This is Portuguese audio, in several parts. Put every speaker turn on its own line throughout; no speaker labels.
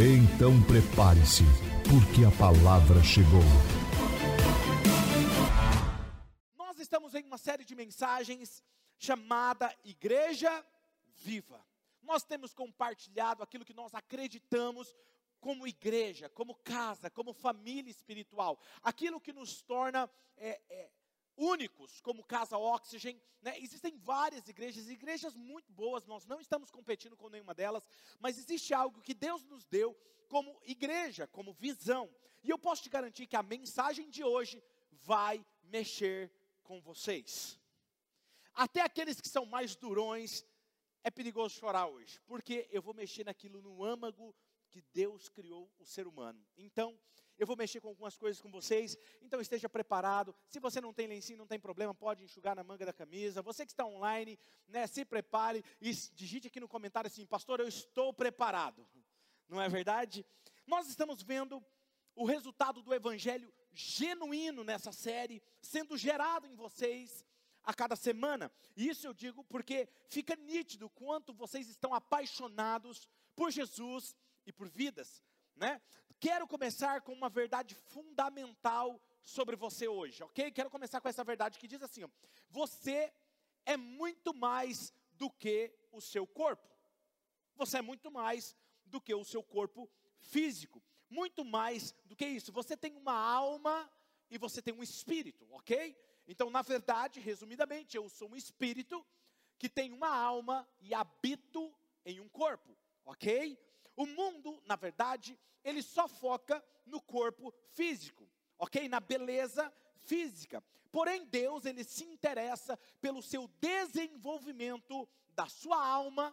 Então prepare-se, porque a palavra chegou.
Nós estamos em uma série de mensagens chamada Igreja Viva. Nós temos compartilhado aquilo que nós acreditamos como igreja, como casa, como família espiritual, aquilo que nos torna é, é, únicos como Casa Oxygen. Né? Existem várias igrejas, igrejas muito boas, nós não estamos competindo com nenhuma delas, mas existe algo que Deus nos deu como igreja, como visão. E eu posso te garantir que a mensagem de hoje vai mexer com vocês. Até aqueles que são mais durões, é perigoso chorar hoje, porque eu vou mexer naquilo no âmago que Deus criou o ser humano. Então, eu vou mexer com algumas coisas com vocês, então esteja preparado. Se você não tem lencinho, não tem problema, pode enxugar na manga da camisa. Você que está online, né, se prepare e digite aqui no comentário assim: Pastor, eu estou preparado. Não é verdade? Nós estamos vendo o resultado do evangelho genuíno nessa série sendo gerado em vocês a cada semana. E isso eu digo porque fica nítido quanto vocês estão apaixonados por Jesus e por vidas, né? Quero começar com uma verdade fundamental sobre você hoje, ok? Quero começar com essa verdade que diz assim: ó, você é muito mais do que o seu corpo. Você é muito mais do que o seu corpo físico. Muito mais do que isso. Você tem uma alma e você tem um espírito, ok? Então, na verdade, resumidamente, eu sou um espírito que tem uma alma e habito em um corpo, ok? O mundo, na verdade, ele só foca no corpo físico, ok? Na beleza física. Porém, Deus, ele se interessa pelo seu desenvolvimento da sua alma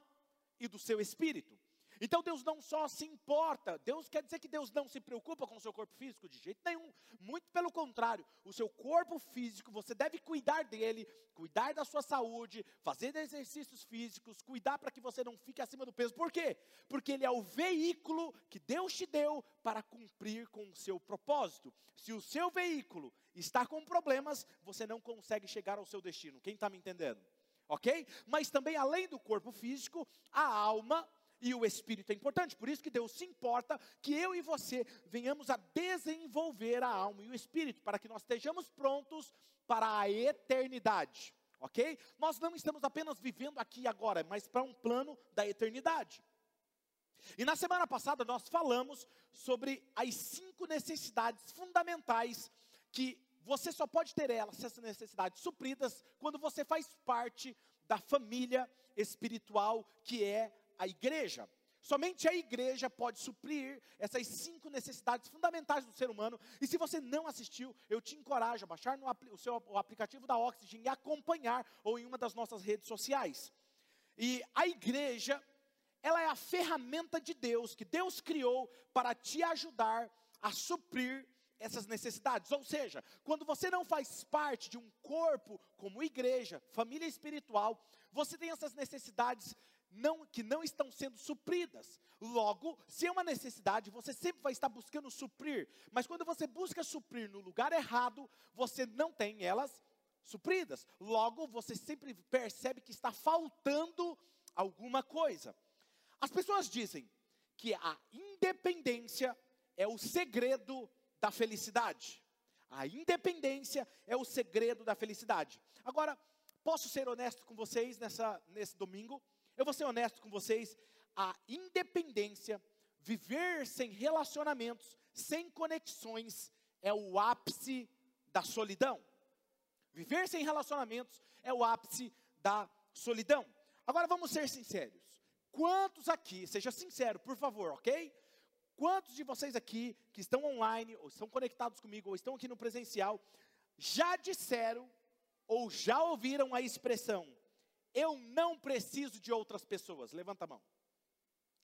e do seu espírito. Então Deus não só se importa, Deus quer dizer que Deus não se preocupa com o seu corpo físico de jeito nenhum, muito pelo contrário, o seu corpo físico, você deve cuidar dele, cuidar da sua saúde, fazer exercícios físicos, cuidar para que você não fique acima do peso. Por quê? Porque ele é o veículo que Deus te deu para cumprir com o seu propósito. Se o seu veículo está com problemas, você não consegue chegar ao seu destino. Quem está me entendendo? Ok? Mas também, além do corpo físico, a alma e o espírito é importante. Por isso que Deus se importa que eu e você venhamos a desenvolver a alma e o espírito, para que nós estejamos prontos para a eternidade. Ok? Nós não estamos apenas vivendo aqui e agora, mas para um plano da eternidade. E na semana passada nós falamos sobre as cinco necessidades fundamentais que você só pode ter elas, essas necessidades supridas, quando você faz parte da família espiritual que é a igreja. Somente a igreja pode suprir essas cinco necessidades fundamentais do ser humano. E se você não assistiu, eu te encorajo a baixar no, o seu o aplicativo da Oxygen e acompanhar ou em uma das nossas redes sociais. E a igreja, ela é a ferramenta de Deus que Deus criou para te ajudar a suprir essas necessidades. Ou seja, quando você não faz parte de um corpo como igreja, família espiritual, você tem essas necessidades não, que não estão sendo supridas. Logo, se é uma necessidade, você sempre vai estar buscando suprir. Mas quando você busca suprir no lugar errado, você não tem elas supridas. Logo, você sempre percebe que está faltando alguma coisa. As pessoas dizem que a independência é o segredo da felicidade. A independência é o segredo da felicidade. Agora, posso ser honesto com vocês nessa, nesse domingo? Eu vou ser honesto com vocês, a independência, viver sem relacionamentos, sem conexões, é o ápice da solidão. Viver sem relacionamentos é o ápice da solidão. Agora vamos ser sinceros. Quantos aqui, seja sincero, por favor, ok? Quantos de vocês aqui que estão online, ou estão conectados comigo, ou estão aqui no presencial, já disseram ou já ouviram a expressão eu não preciso de outras pessoas. Levanta a mão.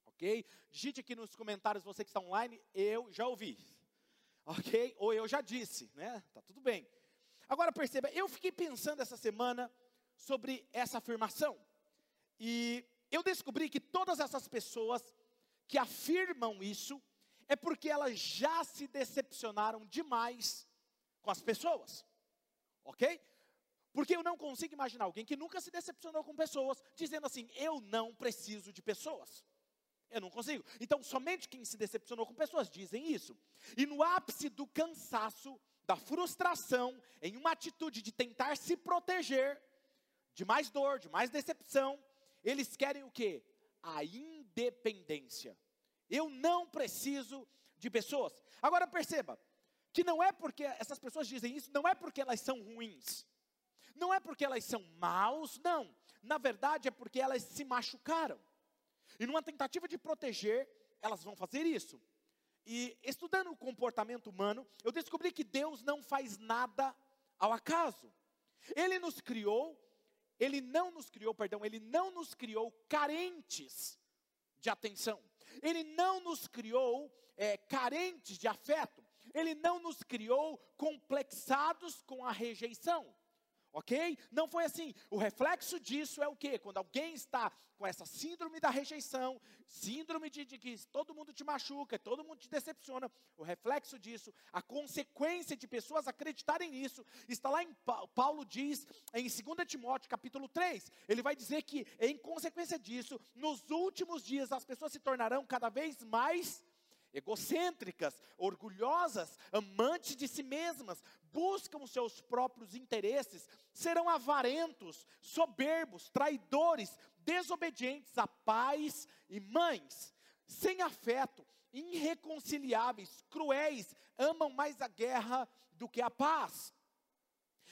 Ok? Digite aqui nos comentários, você que está online, eu já ouvi, ok? Ou eu já disse, né? Tá tudo bem. Agora perceba, eu fiquei pensando essa semana sobre essa afirmação, e eu descobri que todas essas pessoas que afirmam isso, é porque elas já se decepcionaram demais com as pessoas, ok? Porque eu não consigo imaginar alguém que nunca se decepcionou com pessoas, dizendo assim: eu não preciso de pessoas. Eu não consigo. Então, somente quem se decepcionou com pessoas dizem isso. E no ápice do cansaço, da frustração, em uma atitude de tentar se proteger de mais dor, de mais decepção, eles querem o quê? A independência. Eu não preciso de pessoas. Agora perceba, que não é porque essas pessoas dizem isso, não é porque elas são ruins. Não é porque elas são maus, não. Na verdade é porque elas se machucaram. E numa tentativa de proteger, elas vão fazer isso. E estudando o comportamento humano, eu descobri que Deus não faz nada ao acaso. Ele nos criou, ele não nos criou, perdão, ele não nos criou carentes de atenção. Ele não nos criou é, carentes de afeto. Ele não nos criou complexados com a rejeição ok? Não foi assim. O reflexo disso é o quê? Quando alguém está com essa síndrome da rejeição, síndrome de, de, que todo mundo te machuca, todo mundo te decepciona, o reflexo disso, a consequência de pessoas acreditarem nisso, está lá em Paulo diz em 2 Timóteo capítulo 3, ele vai dizer que em consequência disso, nos últimos dias as pessoas se tornarão cada vez mais egocêntricas, orgulhosas, amantes de si mesmas, buscam os seus próprios interesses, serão avarentos, soberbos, traidores, desobedientes a pais e mães, sem afeto, irreconciliáveis, cruéis, amam mais a guerra do que a paz.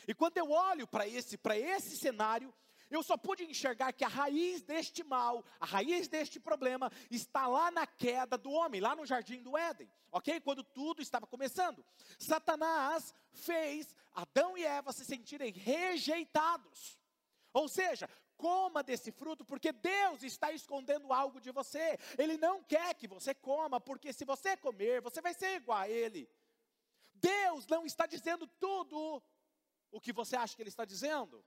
E quando eu olho para esse, para esse cenário, eu só pude enxergar que a raiz deste mal, a raiz deste problema, está lá na queda do homem, lá no jardim do Éden, ok? Quando tudo estava começando. Satanás fez Adão e Eva se sentirem rejeitados. Ou seja, coma desse fruto, porque Deus está escondendo algo de você. Ele não quer que você coma, porque se você comer, você vai ser igual a Ele. Deus não está dizendo tudo o que você acha que Ele está dizendo.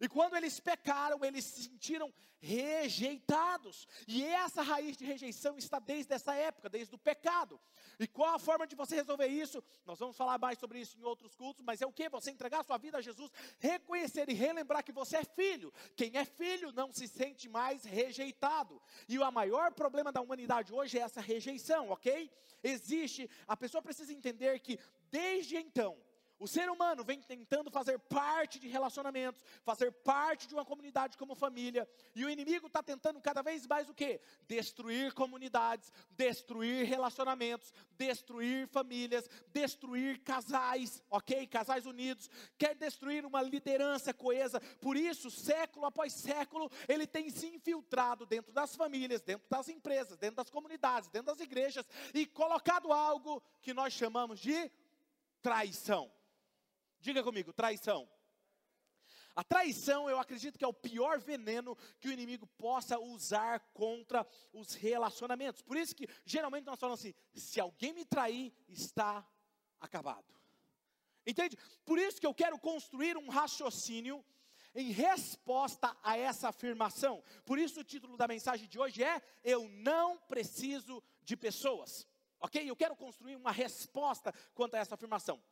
E quando eles pecaram, eles se sentiram rejeitados. E essa raiz de rejeição está desde essa época, desde o pecado. E qual a forma de você resolver isso? Nós vamos falar mais sobre isso em outros cultos, mas é o que? Você entregar sua vida a Jesus, reconhecer e relembrar que você é filho. Quem é filho não se sente mais rejeitado. E o maior problema da humanidade hoje é essa rejeição, ok? Existe, a pessoa precisa entender que desde então, o ser humano vem tentando fazer parte de relacionamentos, fazer parte de uma comunidade como família, e o inimigo está tentando cada vez mais o que? Destruir comunidades, destruir relacionamentos, destruir famílias, destruir casais, ok? Casais unidos, quer destruir uma liderança coesa. Por isso, século após século, ele tem se infiltrado dentro das famílias, dentro das empresas, dentro das comunidades, dentro das igrejas e colocado algo que nós chamamos de traição. Diga comigo, traição. A traição, eu acredito que é o pior veneno que o inimigo possa usar contra os relacionamentos. Por isso que geralmente nós falamos assim: se alguém me trair, está acabado. Entende? Por isso que eu quero construir um raciocínio em resposta a essa afirmação. Por isso o título da mensagem de hoje é: Eu não preciso de pessoas. Ok? Eu quero construir uma resposta quanto a essa afirmação.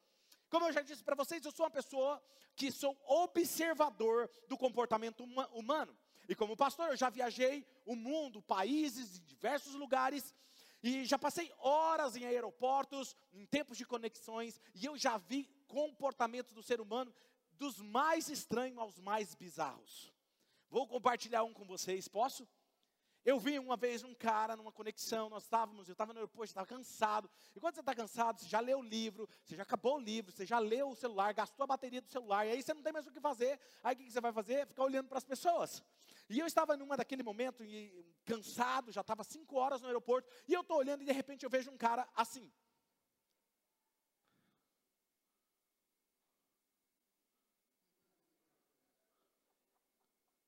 Como eu já disse para vocês, eu sou uma pessoa que sou observador do comportamento humano. E como pastor, eu já viajei o mundo, países, em diversos lugares, e já passei horas em aeroportos, em tempos de conexões, e eu já vi comportamentos do ser humano dos mais estranhos aos mais bizarros. Vou compartilhar um com vocês, posso? Eu vi uma vez um cara numa conexão, nós estávamos, eu estava no aeroporto, estava cansado. E quando você está cansado, você já leu o livro, você já acabou o livro, você já leu o celular, gastou a bateria do celular, e aí você não tem mais o que fazer. Aí o que você vai fazer? Ficar olhando para as pessoas. E eu estava numa daquele momento, e, cansado, já estava cinco horas no aeroporto, e eu estou olhando e de repente eu vejo um cara assim.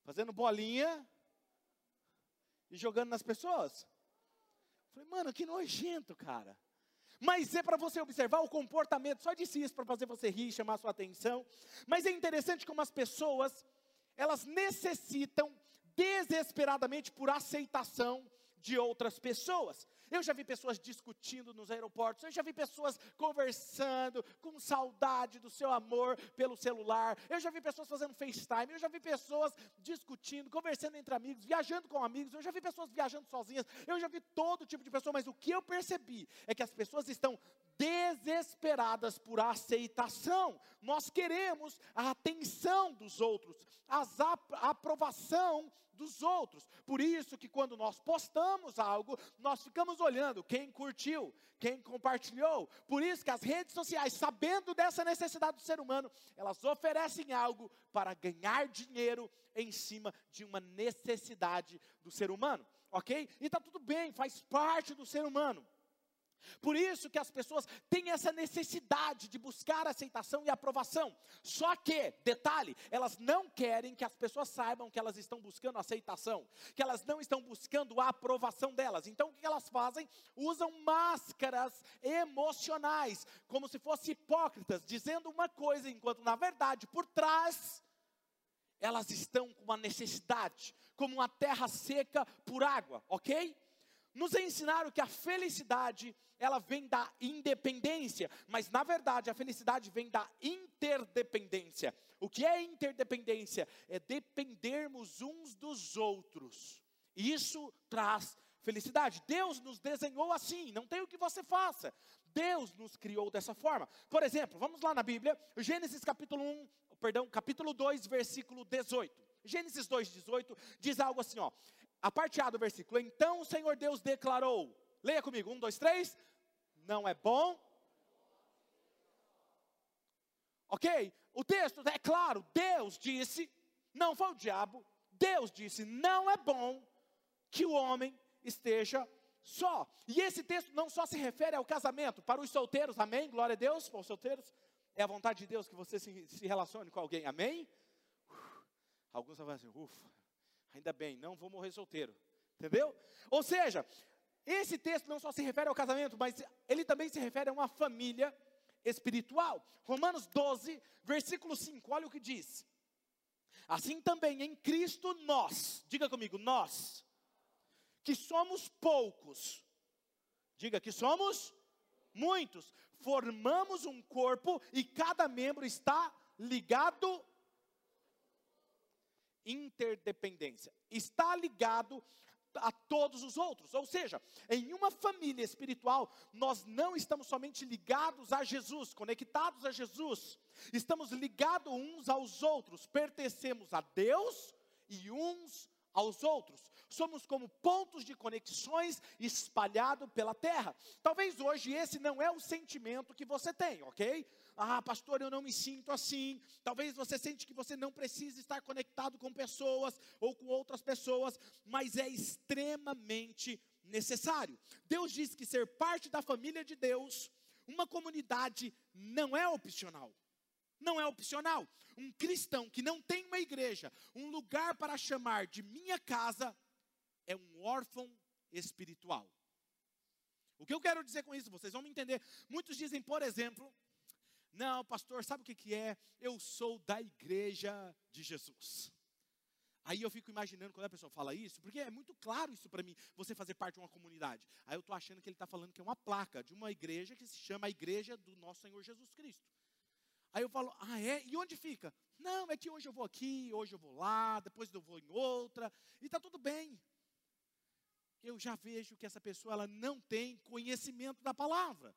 Fazendo bolinha, e jogando nas pessoas. Falei, mano, que nojento, cara. Mas é para você observar o comportamento, só disse isso para fazer você rir, chamar sua atenção. Mas é interessante como as pessoas, elas necessitam desesperadamente por aceitação de outras pessoas. Eu já vi pessoas discutindo nos aeroportos, eu já vi pessoas conversando com saudade do seu amor pelo celular, eu já vi pessoas fazendo FaceTime, eu já vi pessoas discutindo, conversando entre amigos, viajando com amigos, eu já vi pessoas viajando sozinhas, eu já vi todo tipo de pessoa, mas o que eu percebi é que as pessoas estão desesperadas por aceitação. Nós queremos a atenção dos outros, a aprovação dos outros. Por isso que quando nós postamos algo, nós ficamos olhando quem curtiu, quem compartilhou. Por isso que as redes sociais, sabendo dessa necessidade do ser humano, elas oferecem algo para ganhar dinheiro em cima de uma necessidade do ser humano, ok? E está tudo bem, faz parte do ser humano. Por isso que as pessoas têm essa necessidade de buscar aceitação e aprovação. Só que, detalhe, elas não querem que as pessoas saibam que elas estão buscando aceitação, que elas não estão buscando a aprovação delas. Então o que elas fazem? Usam máscaras emocionais, como se fossem hipócritas, dizendo uma coisa, enquanto na verdade, por trás, elas estão com uma necessidade, como uma terra seca por água, ok? Nos ensinaram que a felicidade, ela vem da independência, mas na verdade a felicidade vem da interdependência. O que é interdependência? É dependermos uns dos outros. Isso traz felicidade. Deus nos desenhou assim, não tem o que você faça. Deus nos criou dessa forma. Por exemplo, vamos lá na Bíblia, Gênesis capítulo 1, perdão, capítulo 2, versículo 18. Gênesis 2, 18 diz algo assim, ó: a parte A do versículo. Então o Senhor Deus declarou. Leia comigo, um, dois, três. Não é bom. Ok? O texto é claro. Deus disse, não foi o diabo. Deus disse, não é bom que o homem esteja só. E esse texto não só se refere ao casamento, para os solteiros, amém? Glória a Deus, para os solteiros. É a vontade de Deus que você se, se relacione com alguém, amém? alguns vão assim, ufa, Ainda bem, não vou morrer solteiro. Entendeu? Ou seja, esse texto não só se refere ao casamento, mas ele também se refere a uma família espiritual. Romanos 12, versículo 5, olha o que diz. Assim também em Cristo nós, diga comigo, nós, que somos poucos, diga que somos muitos, formamos um corpo e cada membro está ligado interdependência. Está ligado a todos os outros. Ou seja, em uma família espiritual, nós não estamos somente ligados a Jesus, conectados a Jesus, estamos ligados uns aos outros, pertencemos a Deus e uns aos outros. Somos como pontos de conexões espalhados pela terra. Talvez hoje esse não é o sentimento que você tem, ok? Ah, pastor, eu não me sinto assim. Talvez você sente que você não precisa estar conectado com pessoas ou com outras pessoas, mas é extremamente necessário. Deus diz que ser parte da família de Deus, uma comunidade, não é opcional. Não é opcional. Um cristão que não tem uma igreja, um lugar para chamar de minha casa, é um órfão espiritual. O que eu quero dizer com isso? Vocês vão me entender. Muitos dizem, por exemplo, não, pastor, sabe o que, que é? Eu sou da igreja de Jesus. Aí eu fico imaginando quando a pessoa fala isso, porque é muito claro isso para mim, você fazer parte de uma comunidade. Aí eu estou achando que ele está falando que é uma placa de uma igreja que se chama a Igreja do Nosso Senhor Jesus Cristo. Aí eu falo, ah é? E onde fica? Não, é que hoje eu vou aqui, hoje eu vou lá, depois eu vou em outra, e está tudo bem. Eu já vejo que essa pessoa ela não tem conhecimento da palavra.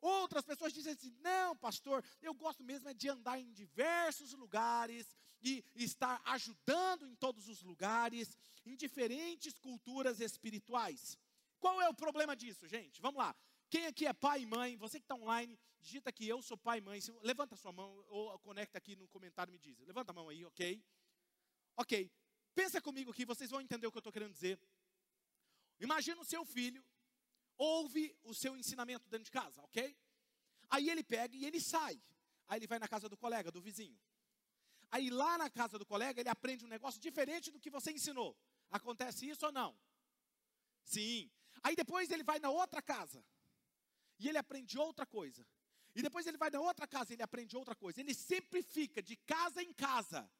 Outras pessoas dizem assim: não, pastor, eu gosto mesmo é de andar em diversos lugares e estar ajudando em todos os lugares, em diferentes culturas espirituais. Qual é o problema disso, gente? Vamos lá. Quem aqui é pai e mãe? Você que está online, digita aqui, eu sou pai e mãe. Levanta sua mão ou conecta aqui no comentário e me diz. Levanta a mão aí, ok? Ok. Pensa comigo aqui, vocês vão entender o que eu estou querendo dizer. Imagina o seu filho ouve o seu ensinamento dentro de casa, ok? Aí ele pega e ele sai. Aí ele vai na casa do colega, do vizinho. Aí lá na casa do colega ele aprende um negócio diferente do que você ensinou. Acontece isso ou não? Sim. Aí depois ele vai na outra casa. E ele aprende outra coisa. E depois ele vai na outra casa e ele aprende outra coisa. Ele sempre fica de casa em casa.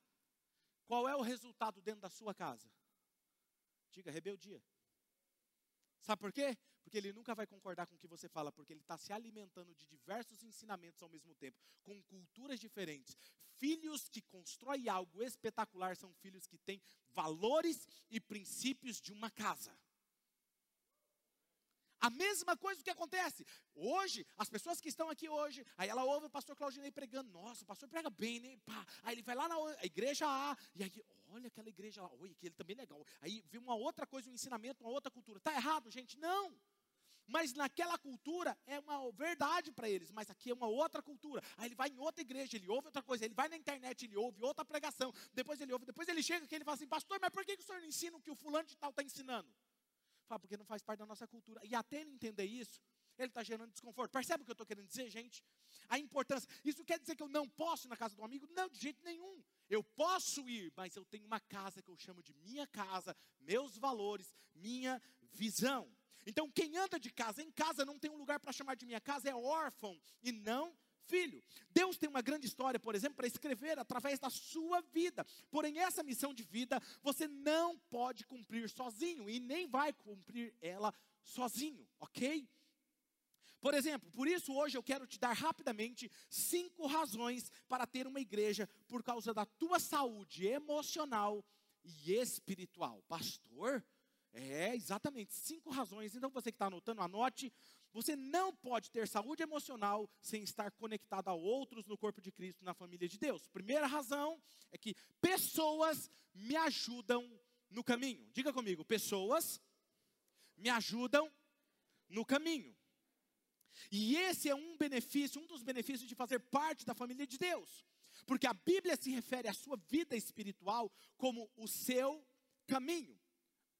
Qual é o resultado dentro da sua casa? Diga rebeldia. Sabe por quê? Porque ele nunca vai concordar com o que você fala, porque ele está se alimentando de diversos ensinamentos ao mesmo tempo, com culturas diferentes. Filhos que constroem algo espetacular são filhos que têm valores e princípios de uma casa. A mesma coisa que acontece. Hoje, as pessoas que estão aqui hoje, aí ela ouve o pastor Claudinei pregando. Nossa, o pastor prega bem, né? Pá. Aí ele vai lá na igreja A, e aí, olha aquela igreja lá, oi, aquele também é legal. Aí vê uma outra coisa, um ensinamento, uma outra cultura. Está errado, gente? Não. Mas naquela cultura é uma verdade para eles, mas aqui é uma outra cultura. Aí ele vai em outra igreja, ele ouve outra coisa, ele vai na internet, ele ouve outra pregação, depois ele ouve, depois ele chega aqui ele fala assim, pastor, mas por que, que o senhor não ensina o que o fulano de tal está ensinando? Fala, porque não faz parte da nossa cultura. E até ele entender isso, ele está gerando desconforto. Percebe o que eu estou querendo dizer, gente? A importância. Isso quer dizer que eu não posso ir na casa do amigo? Não, de jeito nenhum. Eu posso ir, mas eu tenho uma casa que eu chamo de minha casa, meus valores, minha visão. Então, quem anda de casa em casa não tem um lugar para chamar de minha casa, é órfão e não filho. Deus tem uma grande história, por exemplo, para escrever através da sua vida. Porém, essa missão de vida você não pode cumprir sozinho e nem vai cumprir ela sozinho, ok? Por exemplo, por isso hoje eu quero te dar rapidamente cinco razões para ter uma igreja por causa da tua saúde emocional e espiritual. Pastor, é, exatamente, cinco razões. Então você que está anotando, anote. Você não pode ter saúde emocional sem estar conectado a outros no corpo de Cristo, na família de Deus. Primeira razão é que pessoas me ajudam no caminho. Diga comigo, pessoas me ajudam no caminho. E esse é um benefício, um dos benefícios de fazer parte da família de Deus. Porque a Bíblia se refere à sua vida espiritual como o seu caminho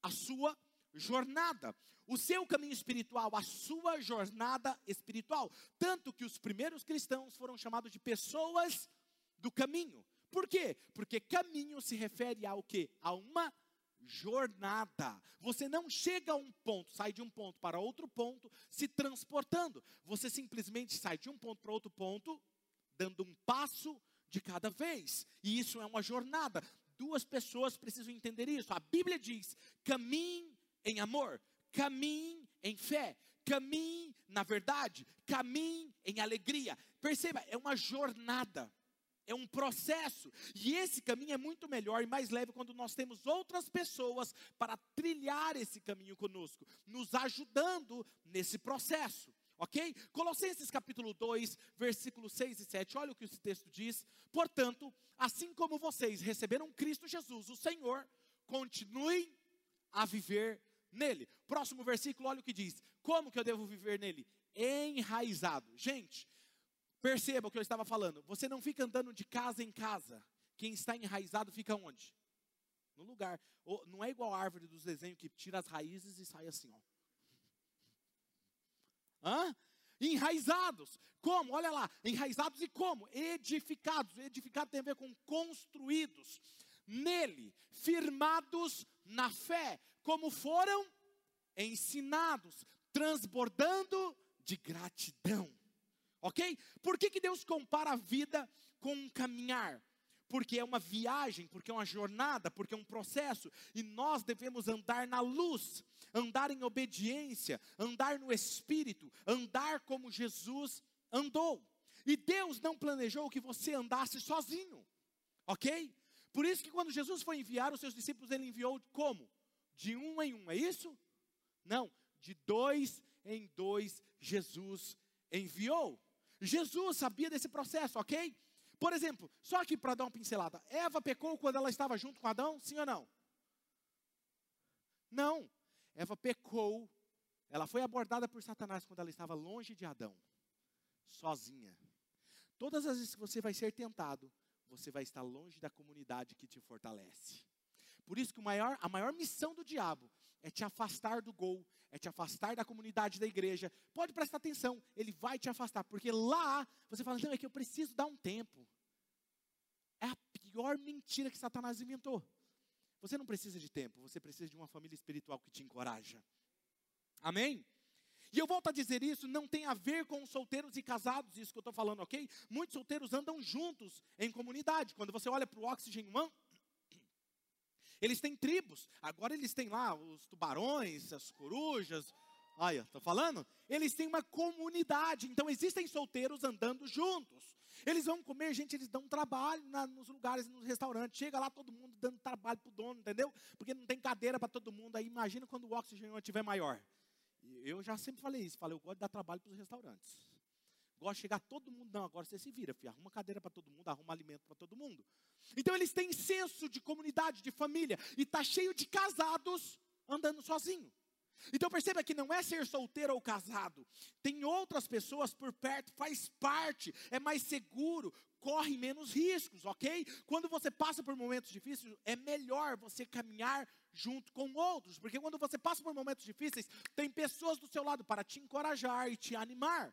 a sua jornada, o seu caminho espiritual, a sua jornada espiritual. Tanto que os primeiros cristãos foram chamados de pessoas do caminho. Por quê? Porque caminho se refere ao que? A uma jornada. Você não chega a um ponto, sai de um ponto para outro ponto se transportando. Você simplesmente sai de um ponto para outro ponto, dando um passo de cada vez. E isso é uma jornada duas pessoas precisam entender isso. A Bíblia diz: caminhe em amor, caminhe em fé, caminhe na verdade, caminhe em alegria. Perceba, é uma jornada. É um processo, e esse caminho é muito melhor e mais leve quando nós temos outras pessoas para trilhar esse caminho conosco, nos ajudando nesse processo ok? Colossenses capítulo 2, versículos 6 e 7, olha o que esse texto diz. Portanto, assim como vocês receberam Cristo Jesus, o Senhor, continuem a viver nele. Próximo versículo, olha o que diz: Como que eu devo viver nele? Enraizado. Gente, perceba o que eu estava falando. Você não fica andando de casa em casa. Quem está enraizado fica onde? No lugar. Não é igual a árvore dos desenhos que tira as raízes e sai assim, ó. Hã? Enraizados. Como? Olha lá. Enraizados e como? Edificados. Edificado tem a ver com construídos. Nele, firmados na fé, como foram ensinados, transbordando de gratidão. Ok? Por que, que Deus compara a vida com um caminhar? porque é uma viagem, porque é uma jornada, porque é um processo, e nós devemos andar na luz, andar em obediência, andar no Espírito, andar como Jesus andou. E Deus não planejou que você andasse sozinho, ok? Por isso que quando Jesus foi enviar os seus discípulos, ele enviou como? De um em um, é isso? Não, de dois em dois Jesus enviou. Jesus sabia desse processo, ok? Por exemplo, só aqui para dar uma pincelada: Eva pecou quando ela estava junto com Adão? Sim ou não? Não. Eva pecou. Ela foi abordada por Satanás quando ela estava longe de Adão, sozinha. Todas as vezes que você vai ser tentado, você vai estar longe da comunidade que te fortalece. Por isso que maior, a maior missão do diabo é te afastar do gol, é te afastar da comunidade da igreja. Pode prestar atenção, ele vai te afastar, porque lá você fala, não, é que eu preciso dar um tempo. É a pior mentira que Satanás inventou. Você não precisa de tempo, você precisa de uma família espiritual que te encoraja. Amém? E eu volto a dizer isso, não tem a ver com solteiros e casados, isso que eu estou falando, ok? Muitos solteiros andam juntos em comunidade. Quando você olha para o Oxygen One, eles têm tribos. Agora eles têm lá os tubarões, as corujas. Olha, estou falando? Eles têm uma comunidade. Então existem solteiros andando juntos. Eles vão comer, gente, eles dão trabalho na, nos lugares, nos restaurantes. Chega lá todo mundo dando trabalho para o dono, entendeu? Porque não tem cadeira para todo mundo. Aí imagina quando o oxigênio estiver maior. Eu já sempre falei isso. Falei, eu gosto de dar trabalho para os restaurantes. Gosto de chegar todo mundo. Não, agora você se vira, filho. Arruma cadeira para todo mundo, arruma alimento para todo mundo. Então eles têm senso de comunidade, de família. E está cheio de casados andando sozinho. Então perceba que não é ser solteiro ou casado. Tem outras pessoas por perto, faz parte, é mais seguro, corre menos riscos, ok? Quando você passa por momentos difíceis, é melhor você caminhar junto com outros, porque quando você passa por momentos difíceis, tem pessoas do seu lado para te encorajar e te animar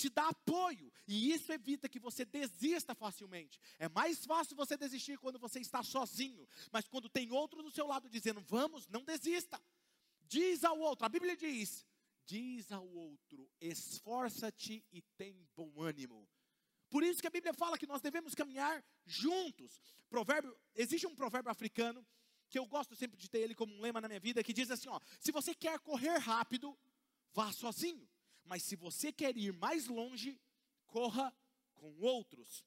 te dá apoio, e isso evita que você desista facilmente. É mais fácil você desistir quando você está sozinho, mas quando tem outro do seu lado dizendo, vamos, não desista. Diz ao outro, a Bíblia diz: diz ao outro, esforça-te e tem bom ânimo. Por isso que a Bíblia fala que nós devemos caminhar juntos. Provérbio, existe um provérbio africano que eu gosto sempre de ter ele como um lema na minha vida que diz assim, ó: se você quer correr rápido, vá sozinho, mas se você quer ir mais longe, corra com outros.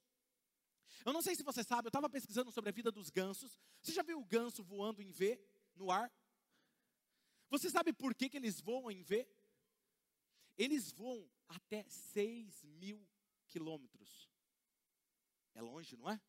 Eu não sei se você sabe, eu estava pesquisando sobre a vida dos gansos. Você já viu o ganso voando em V no ar? Você sabe por que, que eles voam em V? Eles voam até 6 mil quilômetros. É longe, não é?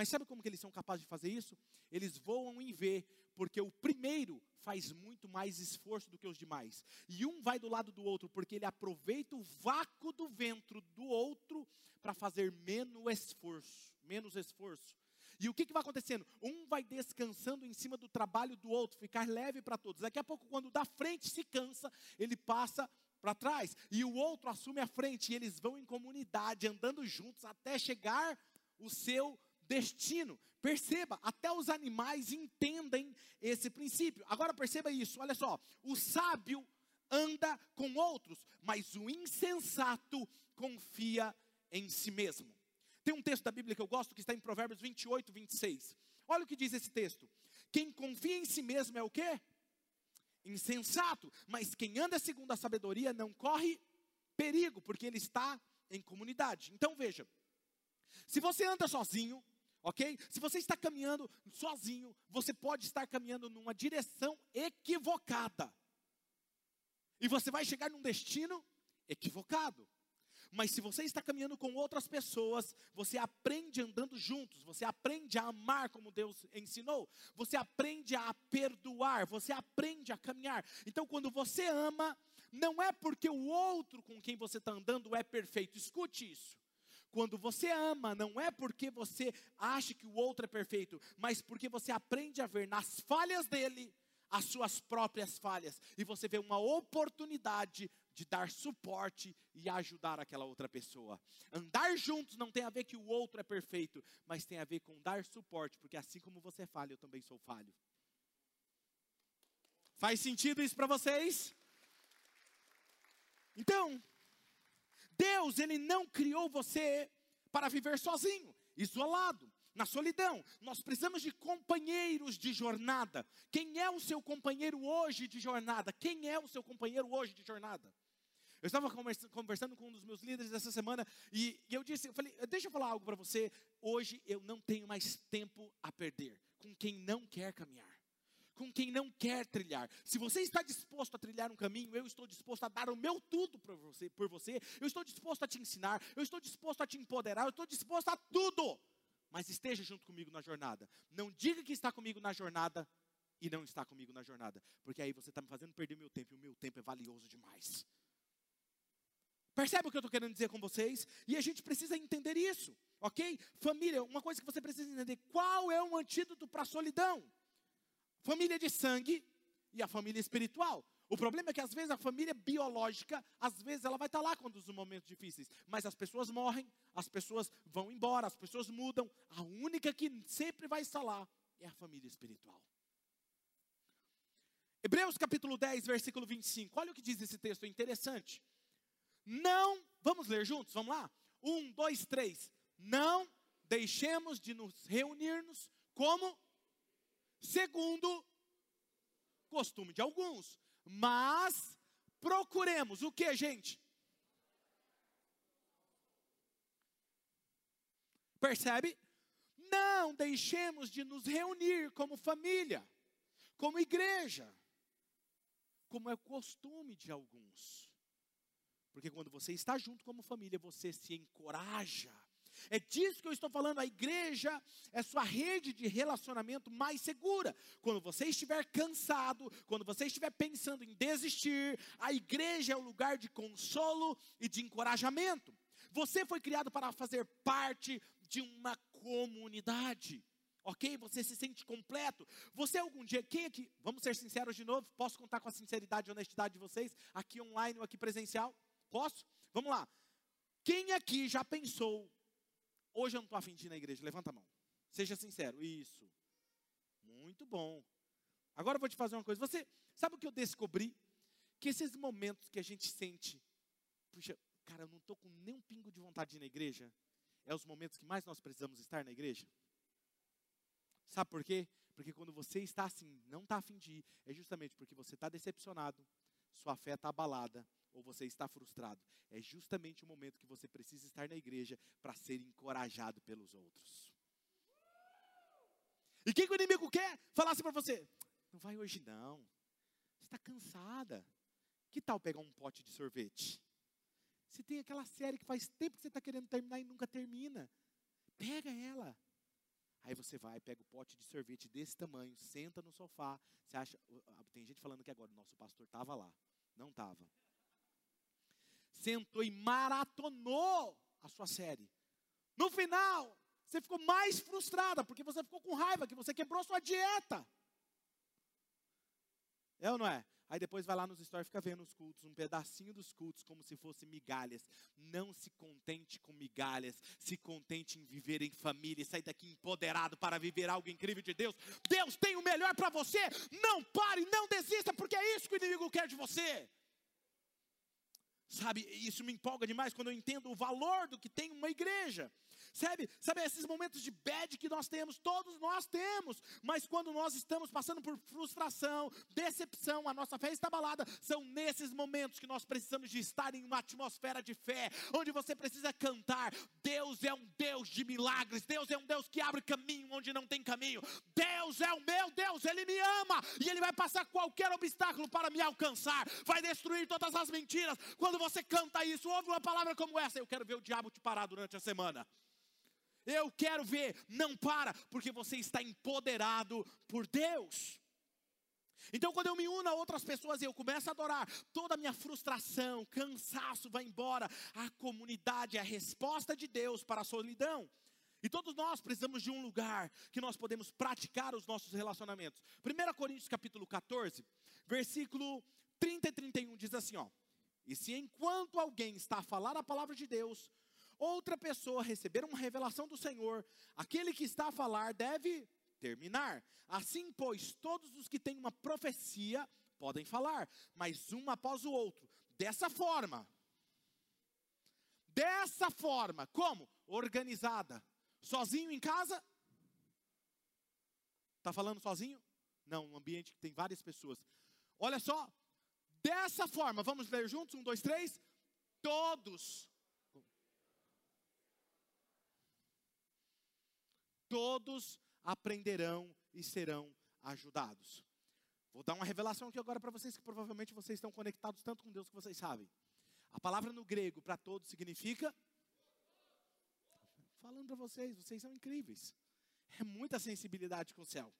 Mas sabe como que eles são capazes de fazer isso? Eles voam em V, porque o primeiro faz muito mais esforço do que os demais. E um vai do lado do outro, porque ele aproveita o vácuo do ventre do outro para fazer menos esforço, menos esforço. E o que, que vai acontecendo? Um vai descansando em cima do trabalho do outro, ficar leve para todos. Daqui a pouco, quando da frente se cansa, ele passa para trás. E o outro assume a frente. E eles vão em comunidade, andando juntos, até chegar o seu destino. Perceba, até os animais entendem esse princípio. Agora perceba isso, olha só. O sábio anda com outros, mas o insensato confia em si mesmo. Tem um texto da Bíblia que eu gosto que está em Provérbios 28, 26. Olha o que diz esse texto. Quem confia em si mesmo é o quê? Insensato. Mas quem anda segundo a sabedoria não corre perigo, porque ele está em comunidade. Então veja, se você anda sozinho, ok? Se você está caminhando sozinho, você pode estar caminhando numa direção equivocada. E você vai chegar num destino equivocado. Mas se você está caminhando com outras pessoas, você aprende andando juntos, você aprende a amar como Deus ensinou, você aprende a perdoar, você aprende a caminhar. Então, quando você ama, não é porque o outro com quem você está andando é perfeito, escute isso. Quando você ama, não é porque você acha que o outro é perfeito, mas porque você aprende a ver nas falhas dele as suas próprias falhas e você vê uma oportunidade de dar suporte e ajudar aquela outra pessoa. Andar juntos não tem a ver que o outro é perfeito, mas tem a ver com dar suporte, porque assim como você falha, eu também sou falho. Faz sentido isso para vocês? Então, Deus, ele não criou você para viver sozinho, isolado na solidão. Nós precisamos de companheiros de jornada. Quem é o seu companheiro hoje de jornada? Quem é o seu companheiro hoje de jornada? Eu estava conversando com um dos meus líderes essa semana e, eu disse, eu falei, deixa eu falar algo para você. Hoje eu não tenho mais tempo a perder com quem não quer caminhar, com quem não quer trilhar. Se você está disposto a trilhar um caminho, eu estou disposto a dar o meu tudo por você, por você. Eu estou disposto a te ensinar, eu estou disposto a te empoderar, eu estou disposto a tudo. Mas esteja junto comigo na jornada. Não diga que está comigo na jornada e não está comigo na jornada, porque aí você está me fazendo perder meu tempo e o meu tempo é valioso demais. Percebe o que eu estou querendo dizer com vocês? E a gente precisa entender isso, ok? Família, uma coisa que você precisa entender: qual é o antídoto para a solidão? Família de sangue e a família espiritual. O problema é que às vezes a família biológica, às vezes ela vai estar lá quando os momentos difíceis, mas as pessoas morrem, as pessoas vão embora, as pessoas mudam. A única que sempre vai estar lá é a família espiritual. Hebreus capítulo 10, versículo 25. Olha o que diz esse texto, é interessante. Não, vamos ler juntos, vamos lá? Um, dois, três. Não deixemos de nos reunirmos como segundo costume de alguns, mas procuremos o que, gente? Percebe? Não deixemos de nos reunir como família, como igreja, como é costume de alguns. Porque quando você está junto como família, você se encoraja. É disso que eu estou falando. A igreja é sua rede de relacionamento mais segura. Quando você estiver cansado, quando você estiver pensando em desistir, a igreja é o lugar de consolo e de encorajamento. Você foi criado para fazer parte de uma comunidade. Ok? Você se sente completo. Você algum dia, quem aqui, vamos ser sinceros de novo, posso contar com a sinceridade e honestidade de vocês, aqui online ou aqui presencial? Posso? Vamos lá. Quem aqui já pensou, hoje eu não estou afim de ir na igreja? Levanta a mão. Seja sincero. Isso. Muito bom. Agora eu vou te fazer uma coisa. Você sabe o que eu descobri? Que esses momentos que a gente sente, puxa, cara, eu não estou com nem um pingo de vontade de ir na igreja, é os momentos que mais nós precisamos estar na igreja. Sabe por quê? Porque quando você está assim, não está afim de ir, é justamente porque você está decepcionado, sua fé está abalada, ou você está frustrado. É justamente o momento que você precisa estar na igreja para ser encorajado pelos outros. E o que, o inimigo quer? Falasse para você: não vai hoje não. Você está cansada. Que tal pegar um pote de sorvete? Você tem aquela série que faz tempo que você está querendo terminar e nunca termina. Pega ela. Aí você vai, pega o pote de sorvete desse tamanho, senta no sofá. Você acha. Tem gente falando que agora o nosso pastor estava lá. Não estava sentou e maratonou a sua série. No final, você ficou mais frustrada, porque você ficou com raiva, que você quebrou sua dieta. É ou não é? Aí depois vai lá nos stories, fica vendo os cultos, um pedacinho dos cultos, como se fosse migalhas. Não se contente com migalhas, se contente em viver em família e sair daqui empoderado para viver algo incrível de Deus. Deus tem o melhor para você. Não pare, não desista, porque é isso que o inimigo quer de você. Sabe, isso me empolga demais quando eu entendo o valor do que tem uma igreja. Sabe, sabe esses momentos de bad que nós temos, todos nós temos, mas quando nós estamos passando por frustração, decepção, a nossa fé está abalada, são nesses momentos que nós precisamos de estar em uma atmosfera de fé, onde você precisa cantar: Deus é um Deus de milagres, Deus é um Deus que abre caminho onde não tem caminho, Deus é o meu Deus, Ele me ama e Ele vai passar qualquer obstáculo para me alcançar, vai destruir todas as mentiras. Quando você canta isso, ouve uma palavra como essa, eu quero ver o diabo te parar durante a semana. Eu quero ver, não para, porque você está empoderado por Deus. Então, quando eu me uno a outras pessoas e eu começo a adorar, toda a minha frustração, cansaço vai embora. A comunidade é a resposta de Deus para a solidão. E todos nós precisamos de um lugar que nós podemos praticar os nossos relacionamentos. 1 Coríntios capítulo 14, versículo 30 e 31 diz assim, ó: E se enquanto alguém está a falar a palavra de Deus, outra pessoa receber uma revelação do Senhor, aquele que está a falar deve terminar. Assim, pois, todos os que têm uma profecia podem falar, mas um após o outro. Dessa forma. Dessa forma, como? Organizada. Sozinho em casa? Está falando sozinho? Não, um ambiente que tem várias pessoas. Olha só, dessa forma, vamos ler juntos? Um, dois, três. Todos todos aprenderão e serão ajudados. Vou dar uma revelação aqui agora para vocês que provavelmente vocês estão conectados tanto com Deus que vocês sabem. A palavra no grego para todos significa falando para vocês, vocês são incríveis. É muita sensibilidade com o céu.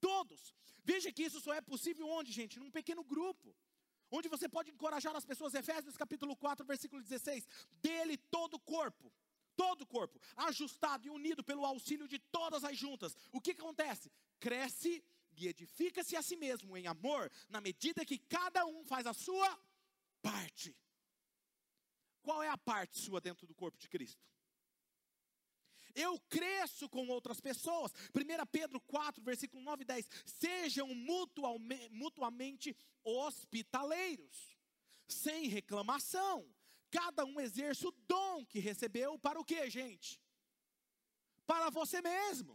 Todos. Veja que isso só é possível onde, gente? Num pequeno grupo. Onde você pode encorajar as pessoas. Efésios capítulo 4, versículo 16. Dele todo o corpo todo o corpo, ajustado e unido pelo auxílio de todas as juntas. O que acontece? Cresce e edifica-se a si mesmo em amor, na medida que cada um faz a sua parte. Qual é a parte sua dentro do corpo de Cristo? Eu cresço com outras pessoas. 1 Pedro 4, versículo 9 e 10. Sejam mutuamente hospitaleiros, sem reclamação. Cada um exerce o dom que recebeu para o que, gente? Para você mesmo.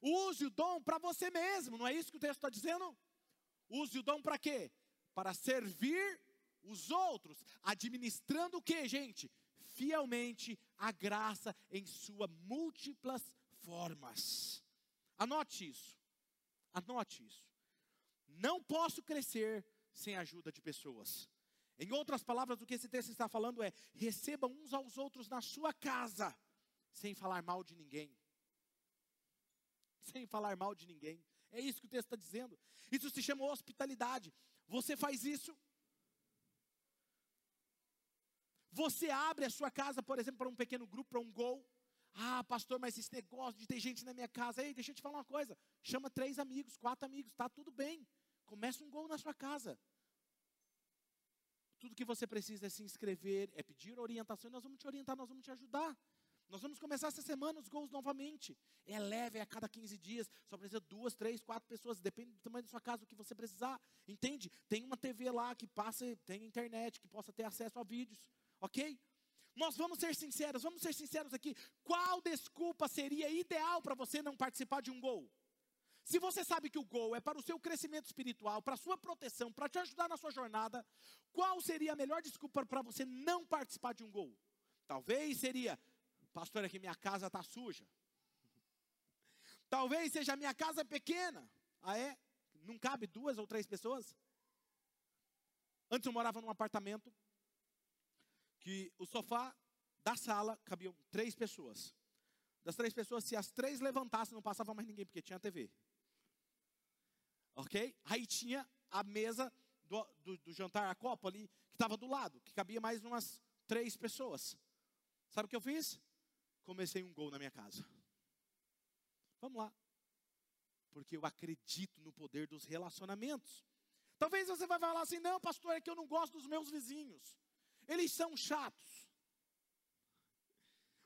Use o dom para você mesmo, não é isso que o texto está dizendo? Use o dom para quê? Para servir os outros, administrando o que, gente? Fielmente a graça em suas múltiplas formas. Anote isso. Anote isso. Não posso crescer sem a ajuda de pessoas. Em outras palavras, o que esse texto está falando é: receba uns aos outros na sua casa, sem falar mal de ninguém sem falar mal de ninguém. É isso que o texto está dizendo. Isso se chama hospitalidade. Você faz isso. Você abre a sua casa, por exemplo, para um pequeno grupo, para um gol. Ah, pastor, mas esse negócio de ter gente na minha casa. Ei, deixa eu te falar uma coisa. Chama três amigos, quatro amigos, está tudo bem. Começa um gol na sua casa. Tudo que você precisa é se inscrever, é pedir orientação, e nós vamos te orientar, nós vamos te ajudar. Nós vamos começar essa semana os gols novamente. É leve, é a cada 15 dias. Só precisa duas, três, quatro pessoas. Depende do tamanho da sua casa, o que você precisar. Entende? Tem uma TV lá que passa, tem internet, que possa ter acesso a vídeos. Ok? Nós vamos ser sinceros, vamos ser sinceros aqui. Qual desculpa seria ideal para você não participar de um gol? Se você sabe que o gol é para o seu crescimento espiritual, para a sua proteção, para te ajudar na sua jornada, qual seria a melhor desculpa para você não participar de um gol? Talvez seria Pastor, é que minha casa está suja. Talvez seja minha casa pequena. Ah, é? Não cabe duas ou três pessoas? Antes eu morava num apartamento que o sofá da sala cabiam três pessoas. Das três pessoas, se as três levantassem, não passava mais ninguém, porque tinha TV. Ok? Aí tinha a mesa do, do, do jantar, a copa ali, que estava do lado, que cabia mais umas três pessoas. Sabe o que eu fiz? comecei um gol na minha casa. Vamos lá. Porque eu acredito no poder dos relacionamentos. Talvez você vai falar assim: não, pastor, é que eu não gosto dos meus vizinhos. Eles são chatos.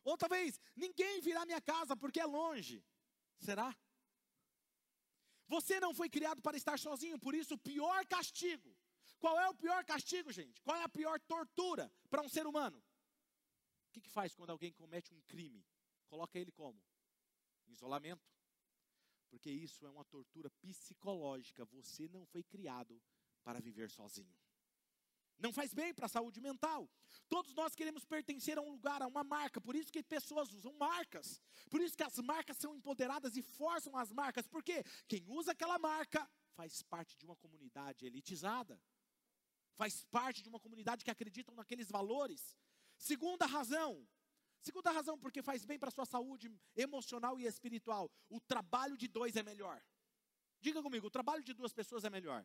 Ou talvez ninguém virá minha casa porque é longe. Será? Você não foi criado para estar sozinho, por isso o pior castigo. Qual é o pior castigo, gente? Qual é a pior tortura para um ser humano? O que, que faz quando alguém comete um crime? Coloca ele como? Em isolamento. Porque isso é uma tortura psicológica. Você não foi criado para viver sozinho. Não faz bem para a saúde mental. Todos nós queremos pertencer a um lugar, a uma marca. Por isso que pessoas usam marcas. Por isso que as marcas são empoderadas e forçam as marcas. Porque quem usa aquela marca faz parte de uma comunidade elitizada. Faz parte de uma comunidade que acreditam naqueles valores. Segunda razão, segunda razão porque faz bem para a sua saúde emocional e espiritual. O trabalho de dois é melhor. Diga comigo, o trabalho de duas pessoas é melhor.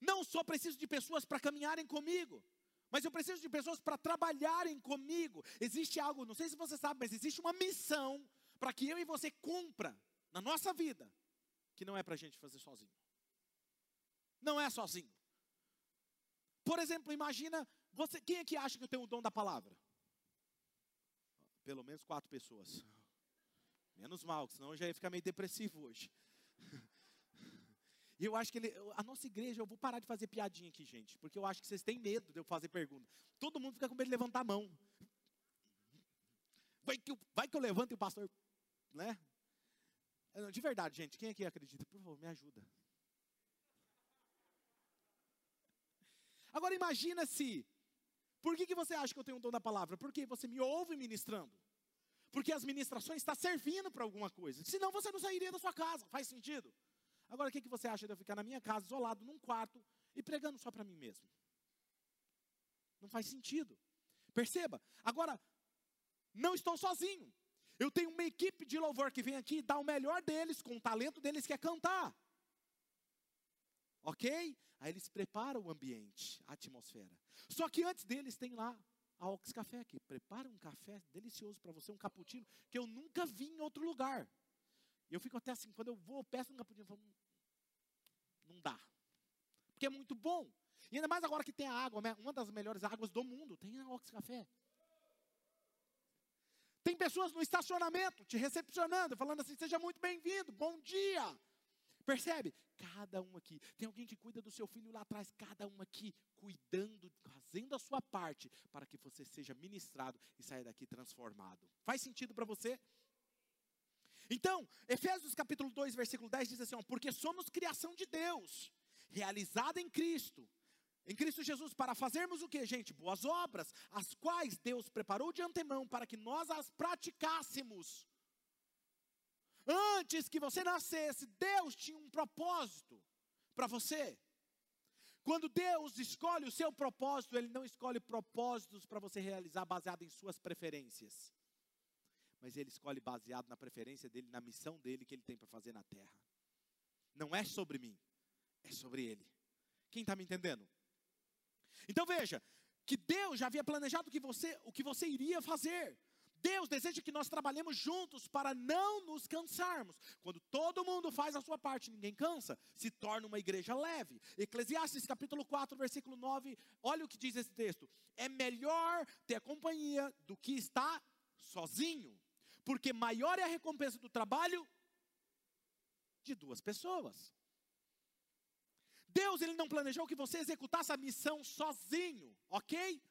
Não só preciso de pessoas para caminharem comigo, mas eu preciso de pessoas para trabalharem comigo. Existe algo, não sei se você sabe, mas existe uma missão para que eu e você cumpra na nossa vida, que não é para a gente fazer sozinho. Não é sozinho. Por exemplo, imagina, você, quem é que acha que eu tenho o dom da palavra? Pelo menos quatro pessoas. Menos mal, senão eu já ia ficar meio depressivo hoje. E eu acho que ele, a nossa igreja, eu vou parar de fazer piadinha aqui, gente, porque eu acho que vocês têm medo de eu fazer pergunta. Todo mundo fica com medo de levantar a mão. Vai que, eu, vai que eu levanto e o pastor, né? De verdade, gente, quem aqui acredita? Por favor, me ajuda. Agora imagina se, por que, que você acha que eu tenho o dom da palavra? Porque você me ouve ministrando. Porque as ministrações estão servindo para alguma coisa. Senão você não sairia da sua casa. Faz sentido? Agora, o que, que você acha de eu ficar na minha casa, isolado, num quarto, e pregando só para mim mesmo? Não faz sentido. Perceba. Agora, não estou sozinho. Eu tenho uma equipe de louvor que vem aqui e dá o melhor deles, com o talento deles, que é cantar. Ok? Aí eles preparam o ambiente, a atmosfera. Só que antes deles tem lá a Ox Café, que prepara um café delicioso para você, um cappuccino, que eu nunca vi em outro lugar. E eu fico até assim, quando eu vou, eu peço um cappuccino, eu falo, hum, não dá. Porque é muito bom. E ainda mais agora que tem a água, né? uma das melhores águas do mundo, tem a Ox Café. pessoas no estacionamento te recepcionando, falando assim: seja muito bem-vindo, bom dia. Percebe? Cada um aqui. Tem alguém que cuida do seu filho lá atrás, cada um aqui cuidando, fazendo a sua parte para que você seja ministrado e saia daqui transformado. Faz sentido para você? Então, Efésios capítulo 2, versículo 10 diz assim: ó, porque somos criação de Deus, realizada em Cristo, em Cristo Jesus, para fazermos o que, gente? Boas obras, as quais Deus preparou de antemão para que nós as praticássemos. Antes que você nascesse, Deus tinha um propósito para você. Quando Deus escolhe o seu propósito, Ele não escolhe propósitos para você realizar baseado em suas preferências, mas Ele escolhe baseado na preferência dele, na missão dele que Ele tem para fazer na terra. Não é sobre mim, é sobre Ele. Quem está me entendendo? Então veja, que Deus já havia planejado que você, o que você iria fazer. Deus deseja que nós trabalhemos juntos para não nos cansarmos. Quando todo mundo faz a sua parte, ninguém cansa, se torna uma igreja leve. Eclesiastes capítulo 4, versículo 9, olha o que diz esse texto: É melhor ter companhia do que estar sozinho, porque maior é a recompensa do trabalho de duas pessoas. Deus ele não planejou que você executasse a missão sozinho, ok?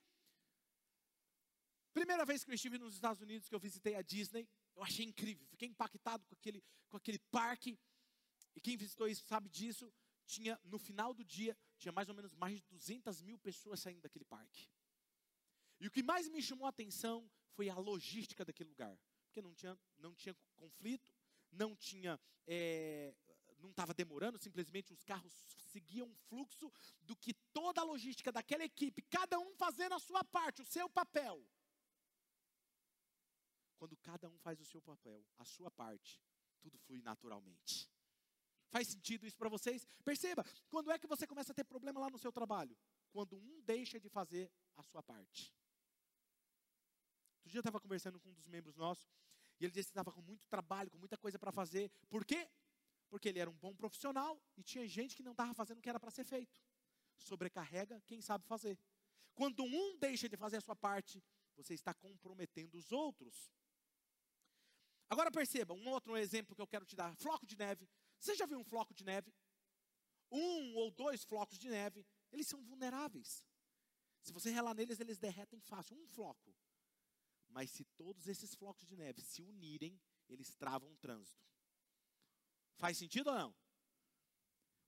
Primeira vez que eu estive nos Estados Unidos, que eu visitei a Disney, eu achei incrível, fiquei impactado com aquele, com aquele parque. E quem visitou isso sabe disso. Tinha, no final do dia, tinha mais ou menos mais de 200 mil pessoas saindo daquele parque. E o que mais me chamou a atenção foi a logística daquele lugar. Porque não tinha, não tinha conflito, não tinha. É, não estava demorando, simplesmente os carros seguiam um fluxo do que toda a logística daquela equipe, cada um fazendo a sua parte, o seu papel. Quando cada um faz o seu papel, a sua parte, tudo flui naturalmente. Faz sentido isso para vocês? Perceba, quando é que você começa a ter problema lá no seu trabalho? Quando um deixa de fazer a sua parte. Outro dia eu estava conversando com um dos membros nossos, e ele disse que estava com muito trabalho, com muita coisa para fazer. Por quê? Porque ele era um bom profissional e tinha gente que não estava fazendo o que era para ser feito. Sobrecarrega quem sabe fazer. Quando um deixa de fazer a sua parte, você está comprometendo os outros. Agora perceba, um outro exemplo que eu quero te dar: floco de neve. Você já viu um floco de neve? Um ou dois flocos de neve, eles são vulneráveis. Se você relar neles, eles derretem fácil. Um floco. Mas se todos esses flocos de neve se unirem, eles travam o trânsito. Faz sentido ou não?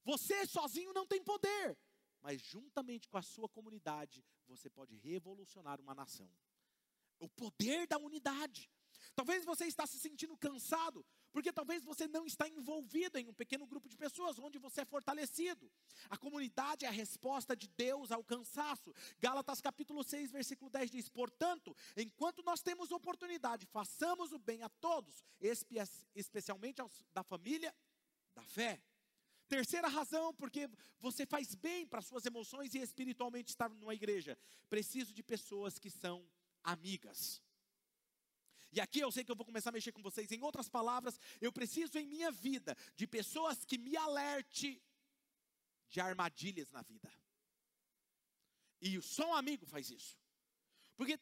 Você sozinho não tem poder, mas juntamente com a sua comunidade, você pode revolucionar uma nação. O poder da unidade. Talvez você está se sentindo cansado, porque talvez você não está envolvido em um pequeno grupo de pessoas onde você é fortalecido. A comunidade é a resposta de Deus ao cansaço. Gálatas capítulo 6, versículo 10 diz: "Portanto, enquanto nós temos oportunidade, façamos o bem a todos, especialmente aos da família da fé." Terceira razão, porque você faz bem para suas emoções e espiritualmente estar numa igreja. Preciso de pessoas que são amigas. E aqui eu sei que eu vou começar a mexer com vocês. Em outras palavras, eu preciso em minha vida de pessoas que me alerte de armadilhas na vida. E só um amigo faz isso. Porque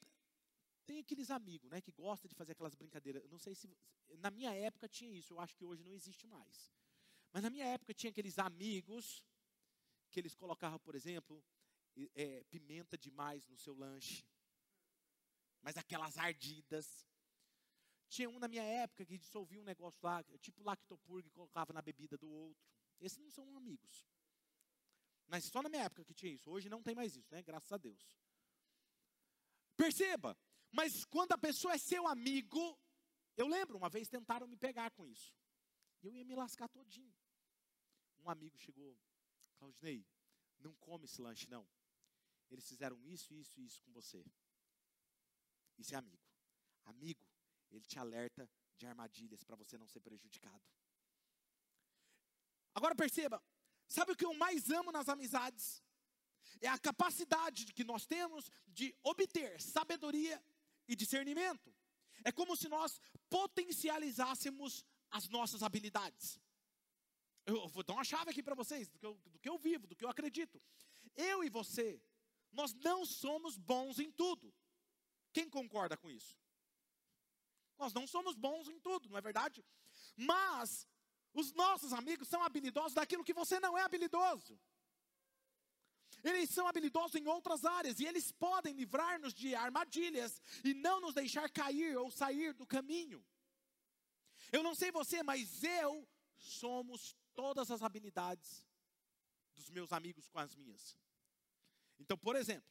tem aqueles amigos, né, que gostam de fazer aquelas brincadeiras. Não sei se na minha época tinha isso, eu acho que hoje não existe mais. Mas na minha época tinha aqueles amigos que eles colocavam, por exemplo, é, pimenta demais no seu lanche. Mas aquelas ardidas. Tinha um na minha época que dissolvia um negócio lá, tipo lactopurga, e colocava na bebida do outro. Esses não são amigos. Mas só na minha época que tinha isso. Hoje não tem mais isso, né? Graças a Deus. Perceba, mas quando a pessoa é seu amigo, eu lembro, uma vez tentaram me pegar com isso. E eu ia me lascar todinho. Um amigo chegou, Claudinei, não come esse lanche não. Eles fizeram isso, isso e isso com você. Isso é amigo. Amigo ele te alerta de armadilhas para você não ser prejudicado. Agora perceba, sabe o que eu mais amo nas amizades? É a capacidade que nós temos de obter sabedoria e discernimento. É como se nós potencializássemos as nossas habilidades. Eu vou dar uma chave aqui para vocês, do que, eu, do que eu vivo, do que eu acredito. Eu e você, nós não somos bons em tudo. Quem concorda com isso? Nós não somos bons em tudo, não é verdade? Mas os nossos amigos são habilidosos daquilo que você não é habilidoso. Eles são habilidosos em outras áreas e eles podem livrar-nos de armadilhas e não nos deixar cair ou sair do caminho. Eu não sei você, mas eu somos todas as habilidades dos meus amigos com as minhas. Então, por exemplo,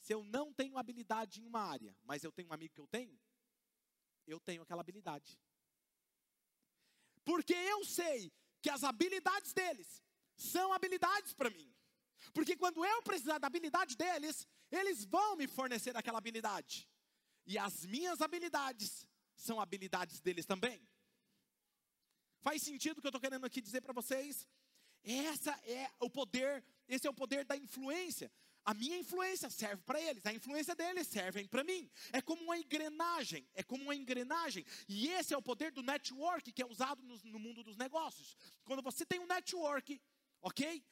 se eu não tenho habilidade em uma área, mas eu tenho um amigo que eu tenho, eu tenho aquela habilidade. Porque eu sei que as habilidades deles são habilidades para mim. Porque quando eu precisar da habilidade deles, eles vão me fornecer aquela habilidade. E as minhas habilidades são habilidades deles também. Faz sentido o que eu estou querendo aqui dizer para vocês? Essa é o poder, esse é o poder da influência. A minha influência serve para eles, a influência deles serve para mim. É como uma engrenagem, é como uma engrenagem. E esse é o poder do network que é usado no, no mundo dos negócios. Quando você tem um network, ok?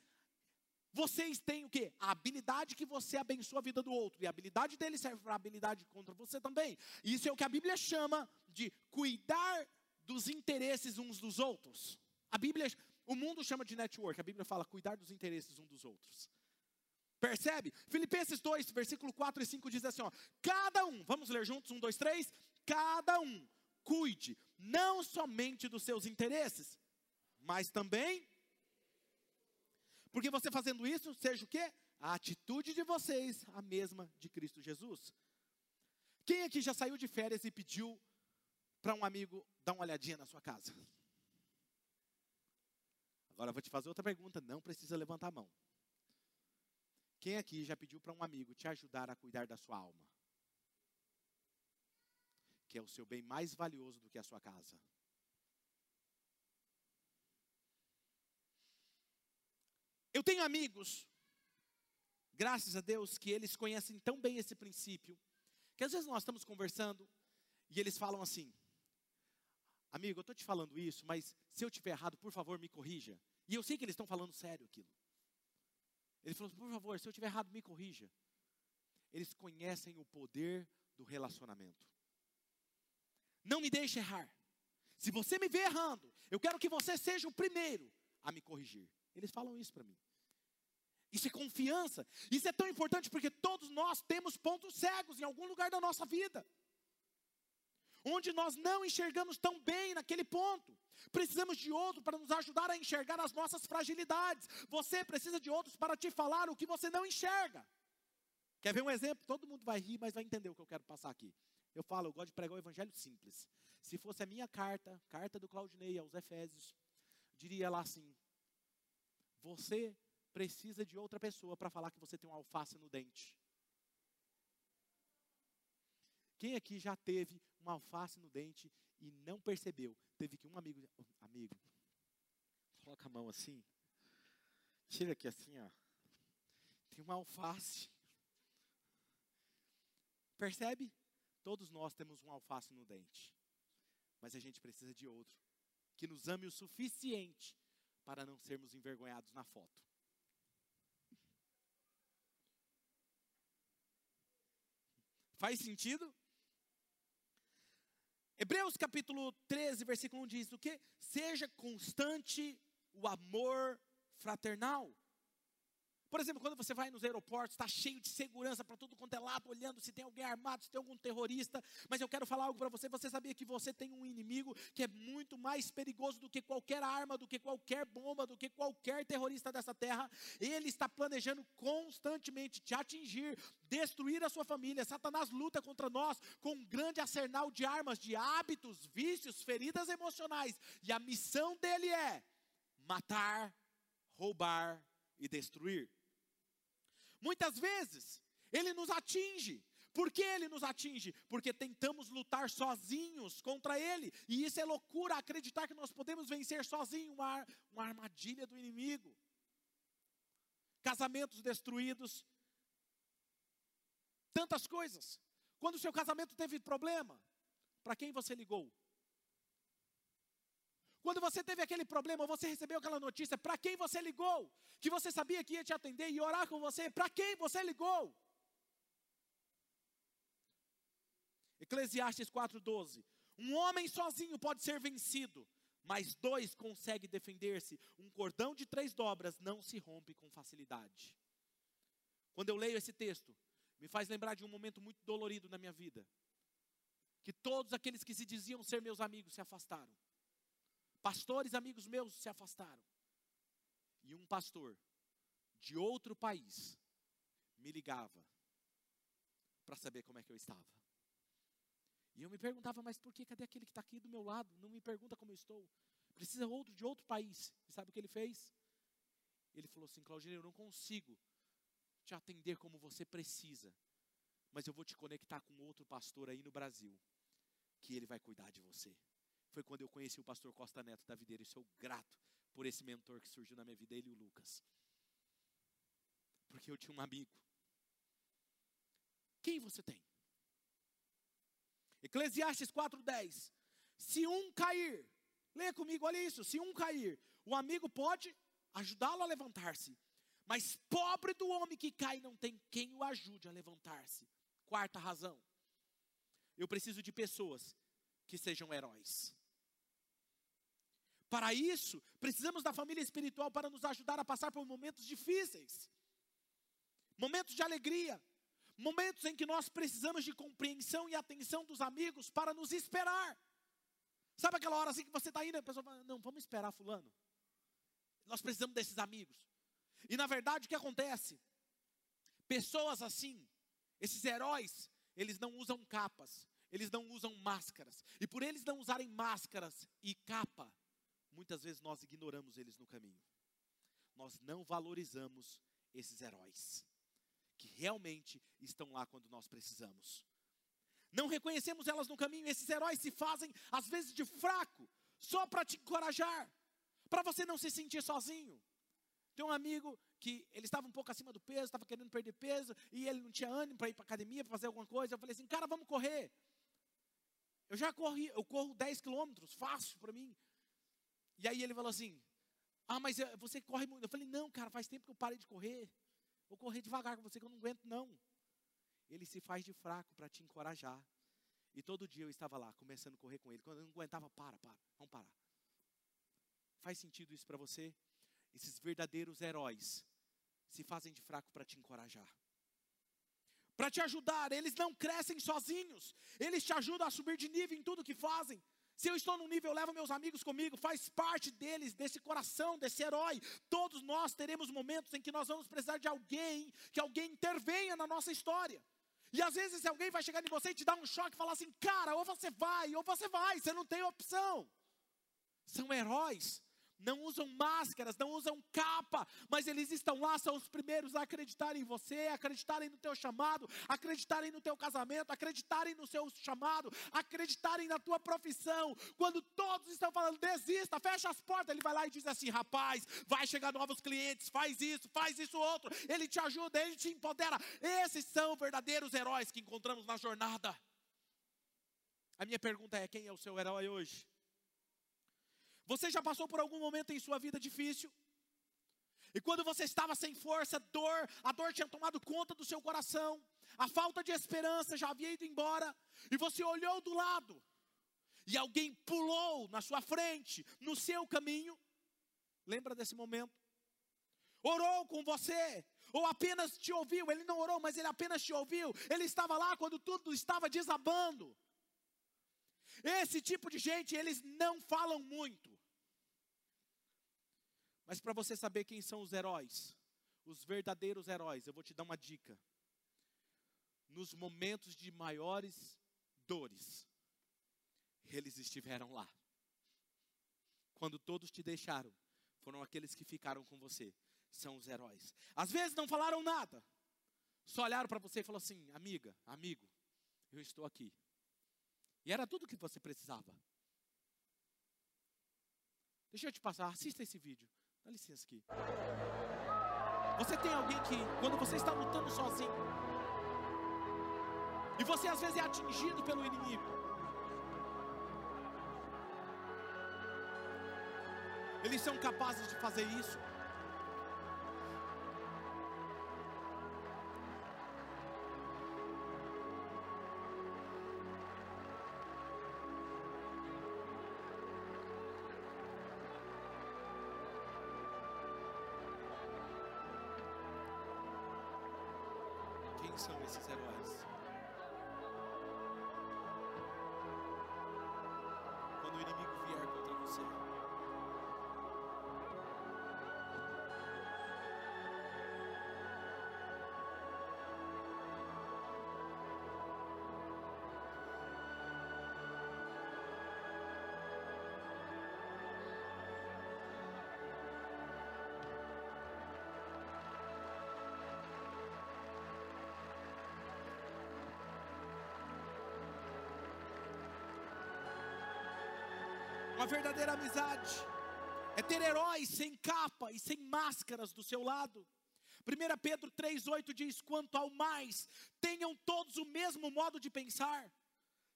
Vocês têm o quê? A habilidade que você abençoa a vida do outro. E a habilidade dele serve para a habilidade contra você também. Isso é o que a Bíblia chama de cuidar dos interesses uns dos outros. A Bíblia, o mundo chama de network. A Bíblia fala cuidar dos interesses uns dos outros. Percebe? Filipenses 2, versículo 4 e 5 diz assim: ó, cada um, vamos ler juntos, um, dois, três, cada um cuide não somente dos seus interesses, mas também porque você fazendo isso, seja o quê? A atitude de vocês, a mesma de Cristo Jesus. Quem aqui já saiu de férias e pediu para um amigo dar uma olhadinha na sua casa? Agora eu vou te fazer outra pergunta, não precisa levantar a mão. Quem aqui já pediu para um amigo te ajudar a cuidar da sua alma? Que é o seu bem mais valioso do que a sua casa. Eu tenho amigos, graças a Deus, que eles conhecem tão bem esse princípio, que às vezes nós estamos conversando e eles falam assim: Amigo, eu estou te falando isso, mas se eu tiver errado, por favor, me corrija. E eu sei que eles estão falando sério aquilo. Ele falou: Por favor, se eu tiver errado, me corrija. Eles conhecem o poder do relacionamento. Não me deixe errar. Se você me vê errando, eu quero que você seja o primeiro a me corrigir. Eles falam isso para mim. Isso é confiança. Isso é tão importante porque todos nós temos pontos cegos em algum lugar da nossa vida. Onde nós não enxergamos tão bem naquele ponto. Precisamos de outro para nos ajudar a enxergar as nossas fragilidades. Você precisa de outros para te falar o que você não enxerga. Quer ver um exemplo? Todo mundo vai rir, mas vai entender o que eu quero passar aqui. Eu falo, eu gosto de pregar o evangelho simples. Se fosse a minha carta, carta do Claudinei aos Efésios, diria lá assim: Você precisa de outra pessoa para falar que você tem um alface no dente. Quem aqui já teve um alface no dente e não percebeu? Teve que um amigo, amigo, coloca a mão assim, tira aqui assim, ó. Tem uma alface. Percebe? Todos nós temos um alface no dente. Mas a gente precisa de outro que nos ame o suficiente para não sermos envergonhados na foto. Faz sentido? Hebreus capítulo 13, versículo 1 diz o que? Seja constante o amor fraternal. Por exemplo, quando você vai nos aeroportos, está cheio de segurança para tudo quanto é lado, olhando se tem alguém armado, se tem algum terrorista. Mas eu quero falar algo para você. Você sabia que você tem um inimigo que é muito mais perigoso do que qualquer arma, do que qualquer bomba, do que qualquer terrorista dessa terra? Ele está planejando constantemente te atingir, destruir a sua família. Satanás luta contra nós com um grande arsenal de armas, de hábitos, vícios, feridas emocionais. E a missão dele é matar, roubar e destruir. Muitas vezes, ele nos atinge. Por que ele nos atinge? Porque tentamos lutar sozinhos contra ele. E isso é loucura, acreditar que nós podemos vencer sozinhos uma, uma armadilha do inimigo. Casamentos destruídos. Tantas coisas. Quando o seu casamento teve problema, para quem você ligou? Quando você teve aquele problema, você recebeu aquela notícia, para quem você ligou? Que você sabia que ia te atender e orar com você, para quem você ligou? Eclesiastes 4,12: Um homem sozinho pode ser vencido, mas dois conseguem defender-se. Um cordão de três dobras não se rompe com facilidade. Quando eu leio esse texto, me faz lembrar de um momento muito dolorido na minha vida. Que todos aqueles que se diziam ser meus amigos se afastaram. Pastores amigos meus se afastaram. E um pastor de outro país me ligava para saber como é que eu estava. E eu me perguntava, mas por que? Cadê aquele que está aqui do meu lado? Não me pergunta como eu estou. Precisa outro de outro país. E sabe o que ele fez? Ele falou assim, Claudinei, eu não consigo te atender como você precisa. Mas eu vou te conectar com outro pastor aí no Brasil, que ele vai cuidar de você. Foi quando eu conheci o pastor Costa Neto da Videira, e sou grato por esse mentor que surgiu na minha vida, ele e o Lucas. Porque eu tinha um amigo. Quem você tem? Eclesiastes 4:10. Se um cair, leia comigo, olha isso, se um cair, o amigo pode ajudá-lo a levantar-se. Mas pobre do homem que cai, não tem quem o ajude a levantar-se. Quarta razão. Eu preciso de pessoas que sejam heróis. Para isso, precisamos da família espiritual para nos ajudar a passar por momentos difíceis, momentos de alegria, momentos em que nós precisamos de compreensão e atenção dos amigos para nos esperar. Sabe aquela hora assim que você está indo a pessoa fala, não, vamos esperar fulano. Nós precisamos desses amigos. E na verdade o que acontece? Pessoas assim, esses heróis, eles não usam capas, eles não usam máscaras. E por eles não usarem máscaras e capa, muitas vezes nós ignoramos eles no caminho. Nós não valorizamos esses heróis que realmente estão lá quando nós precisamos. Não reconhecemos elas no caminho, esses heróis se fazem às vezes de fraco, só para te encorajar, para você não se sentir sozinho. Tem um amigo que ele estava um pouco acima do peso, estava querendo perder peso, e ele não tinha ânimo para ir para academia, para fazer alguma coisa. Eu falei assim, cara, vamos correr. Eu já corri, eu corro 10 quilômetros, fácil para mim. E aí ele falou assim, ah, mas você corre muito. Eu falei, não, cara, faz tempo que eu parei de correr. Vou correr devagar com você que eu não aguento, não. Ele se faz de fraco para te encorajar. E todo dia eu estava lá, começando a correr com ele. Quando eu não aguentava, para, para, vamos parar. Faz sentido isso para você? esses verdadeiros heróis se fazem de fraco para te encorajar. Para te ajudar, eles não crescem sozinhos, eles te ajudam a subir de nível em tudo que fazem. Se eu estou no nível, eu levo meus amigos comigo, faz parte deles, desse coração, desse herói. Todos nós teremos momentos em que nós vamos precisar de alguém, que alguém intervenha na nossa história. E às vezes alguém vai chegar em você e te dar um choque e falar assim: cara, ou você vai, ou você vai, você não tem opção. São heróis não usam máscaras, não usam capa, mas eles estão lá, são os primeiros a acreditarem em você, acreditarem no teu chamado, acreditarem no teu casamento, acreditarem no seu chamado, acreditarem na tua profissão. Quando todos estão falando, desista, fecha as portas, ele vai lá e diz assim: rapaz, vai chegar novos clientes, faz isso, faz isso outro. Ele te ajuda, ele te empodera. Esses são verdadeiros heróis que encontramos na jornada. A minha pergunta é: quem é o seu herói hoje? Você já passou por algum momento em sua vida difícil? E quando você estava sem força, dor, a dor tinha tomado conta do seu coração, a falta de esperança já havia ido embora, e você olhou do lado, e alguém pulou na sua frente, no seu caminho. Lembra desse momento? Orou com você, ou apenas te ouviu, ele não orou, mas ele apenas te ouviu, ele estava lá quando tudo estava desabando. Esse tipo de gente, eles não falam muito. Mas para você saber quem são os heróis, os verdadeiros heróis, eu vou te dar uma dica. Nos momentos de maiores dores, eles estiveram lá. Quando todos te deixaram, foram aqueles que ficaram com você. São os heróis. Às vezes não falaram nada, só olharam para você e falaram assim: amiga, amigo, eu estou aqui. E era tudo o que você precisava. Deixa eu te passar, assista esse vídeo. Dá licença aqui. Você tem alguém que, quando você está lutando sozinho, e você às vezes é atingido pelo inimigo, eles são capazes de fazer isso. Uma verdadeira amizade é ter heróis sem capa e sem máscaras do seu lado. 1 Pedro 3,8 diz: Quanto ao mais, tenham todos o mesmo modo de pensar,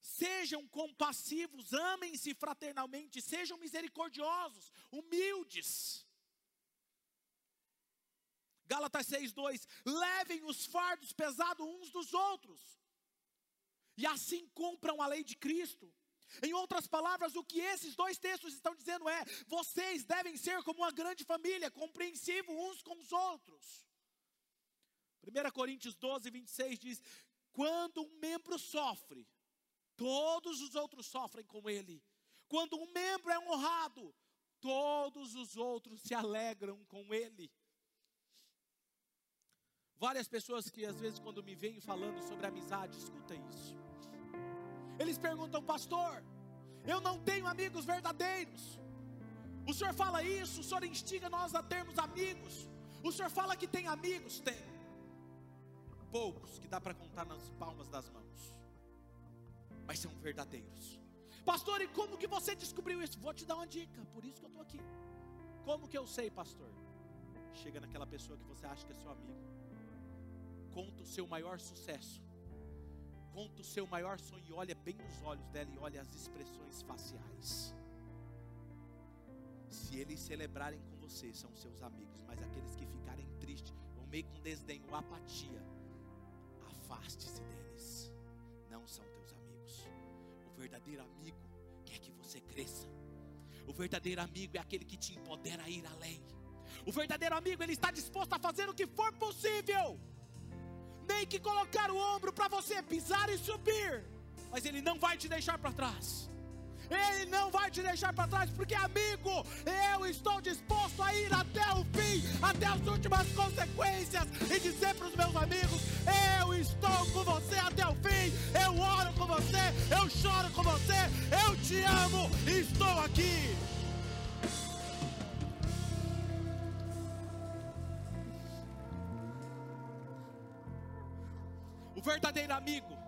sejam compassivos, amem-se fraternalmente, sejam misericordiosos, humildes. Gálatas 6,2: Levem os fardos pesados uns dos outros, e assim cumpram a lei de Cristo. Em outras palavras, o que esses dois textos estão dizendo é: vocês devem ser como uma grande família, compreensivo uns com os outros. 1 Coríntios 12, 26 diz: quando um membro sofre, todos os outros sofrem com ele. Quando um membro é honrado, todos os outros se alegram com ele. Várias pessoas que às vezes, quando me vêm falando sobre amizade, escuta isso. Eles perguntam, pastor, eu não tenho amigos verdadeiros. O senhor fala isso, o senhor instiga nós a termos amigos. O senhor fala que tem amigos? Tem. Poucos que dá para contar nas palmas das mãos, mas são verdadeiros. Pastor, e como que você descobriu isso? Vou te dar uma dica, por isso que eu estou aqui. Como que eu sei, pastor? Chega naquela pessoa que você acha que é seu amigo, conta o seu maior sucesso conta o seu maior sonho e olha bem nos olhos dela e olha as expressões faciais. Se eles celebrarem com você, são seus amigos, mas aqueles que ficarem tristes, ou meio com desdém ou apatia, afaste-se deles. Não são teus amigos. O verdadeiro amigo quer que você cresça. O verdadeiro amigo é aquele que te empodera a ir além. O verdadeiro amigo, ele está disposto a fazer o que for possível nem que colocar o ombro para você pisar e subir, mas Ele não vai te deixar para trás. Ele não vai te deixar para trás, porque amigo, eu estou disposto a ir até o fim, até as últimas consequências, e dizer para os meus amigos: eu estou com você até o fim, eu oro com você, eu choro com você, eu te amo, estou aqui. Verdadeiro amigo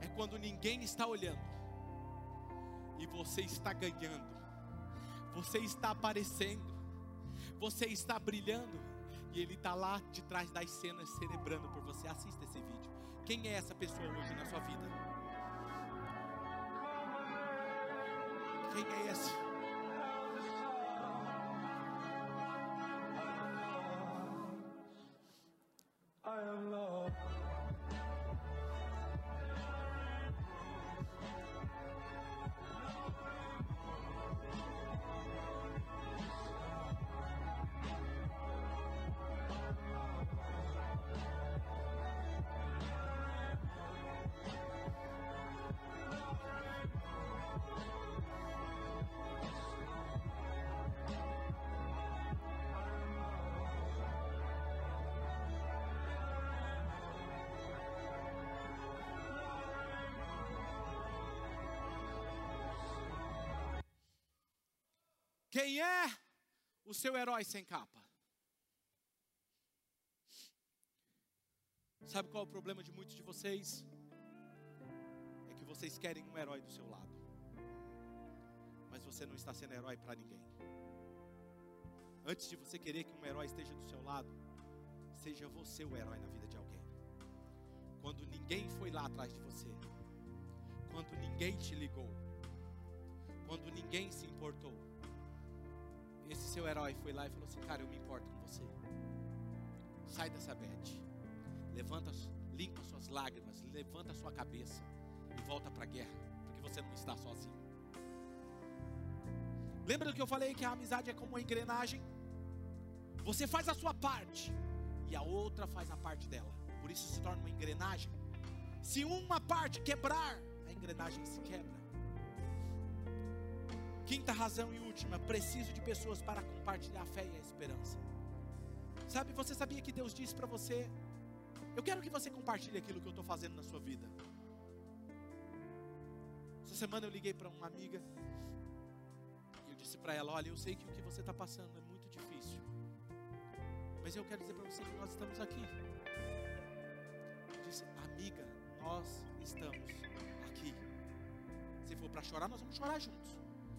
é quando ninguém está olhando e você está ganhando, você está aparecendo, você está brilhando e ele está lá de trás das cenas celebrando por você. Assista esse vídeo. Quem é essa pessoa hoje na sua vida? Quem é esse? Quem é o seu herói sem capa? Sabe qual é o problema de muitos de vocês? É que vocês querem um herói do seu lado, mas você não está sendo herói para ninguém. Antes de você querer que um herói esteja do seu lado, seja você o herói na vida de alguém. Quando ninguém foi lá atrás de você, quando ninguém te ligou, quando ninguém se importou, esse seu herói foi lá e falou assim: Cara, eu me importo com você. Sai dessa bed. Levanta, limpa suas lágrimas, levanta sua cabeça e volta para a guerra, porque você não está sozinho. Lembra do que eu falei que a amizade é como uma engrenagem? Você faz a sua parte e a outra faz a parte dela. Por isso se torna uma engrenagem. Se uma parte quebrar, a engrenagem se quebra. Quinta razão e última, preciso de pessoas para compartilhar a fé e a esperança. Sabe, você sabia que Deus disse para você: Eu quero que você compartilhe aquilo que eu estou fazendo na sua vida. Essa semana eu liguei para uma amiga e eu disse para ela: Olha, eu sei que o que você está passando é muito difícil, mas eu quero dizer para você que nós estamos aqui. Eu disse: Amiga, nós estamos aqui. Se for para chorar, nós vamos chorar juntos.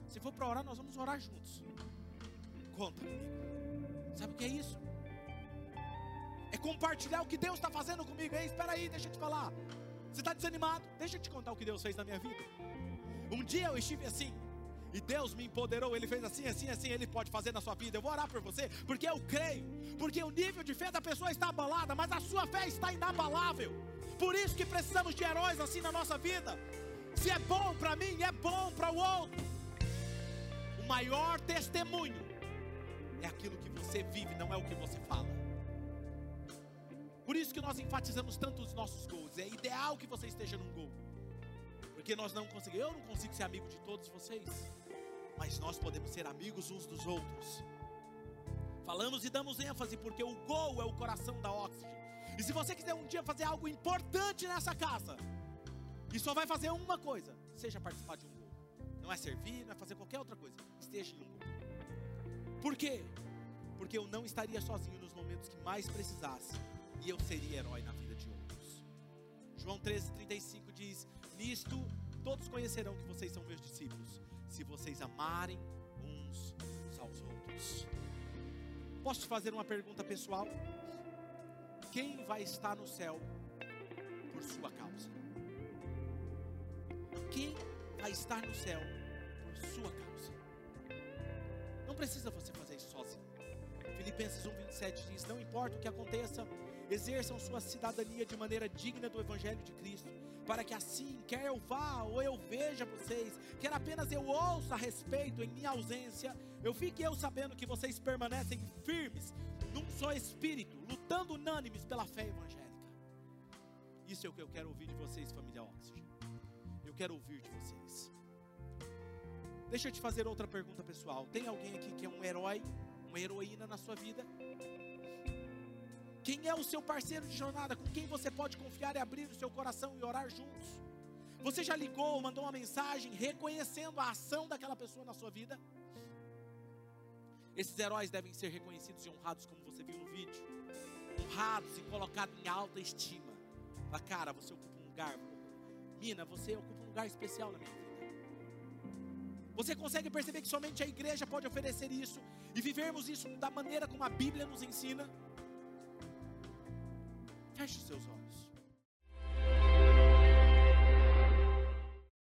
Se for para orar, nós vamos orar juntos. Conta comigo. Sabe o que é isso? É compartilhar o que Deus está fazendo comigo. Ei, espera aí, deixa eu te falar. Você está desanimado? Deixa eu te contar o que Deus fez na minha vida. Um dia eu estive assim. E Deus me empoderou, Ele fez assim, assim, assim, Ele pode fazer na sua vida. Eu vou orar por você, porque eu creio. Porque o nível de fé da pessoa está abalada, mas a sua fé está inabalável. Por isso que precisamos de heróis assim na nossa vida. Se é bom para mim, é bom para o outro maior testemunho é aquilo que você vive, não é o que você fala. Por isso que nós enfatizamos tanto os nossos gols. É ideal que você esteja num gol. Porque nós não conseguimos, eu não consigo ser amigo de todos vocês, mas nós podemos ser amigos uns dos outros. Falamos e damos ênfase porque o gol é o coração da Oxygen. E se você quiser um dia fazer algo importante nessa casa, e só vai fazer uma coisa, seja participar de um não é servir, não é fazer qualquer outra coisa. Esteja em um grupo. Por quê? Porque eu não estaria sozinho nos momentos que mais precisasse. E eu seria herói na vida de outros. João 13,35 diz: Nisto todos conhecerão que vocês são meus discípulos, se vocês amarem uns aos outros. Posso te fazer uma pergunta pessoal? Quem vai estar no céu por sua causa? Quem vai estar no céu sua causa. Não precisa você fazer isso sozinho. Filipenses 1:27 diz: "Não importa o que aconteça, exerçam sua cidadania de maneira digna do evangelho de Cristo, para que assim, quer eu vá ou eu veja vocês, quer apenas eu ouça a respeito em minha ausência, eu fique eu sabendo que vocês permanecem firmes num só espírito, lutando unânimes pela fé evangélica." Isso é o que eu quero ouvir de vocês, família Oxygen. Eu quero ouvir de vocês. Deixa eu te fazer outra pergunta pessoal. Tem alguém aqui que é um herói, uma heroína na sua vida? Quem é o seu parceiro de jornada? Com quem você pode confiar e abrir o seu coração e orar juntos? Você já ligou, mandou uma mensagem reconhecendo a ação daquela pessoa na sua vida? Esses heróis devem ser reconhecidos e honrados, como você viu no vídeo. Honrados e colocados em alta estima. Fala, cara, você ocupa um lugar. Mina, você ocupa um lugar especial na minha vida. Você consegue perceber que somente a igreja pode oferecer isso e vivermos isso da maneira como a Bíblia nos ensina? Feche os seus olhos.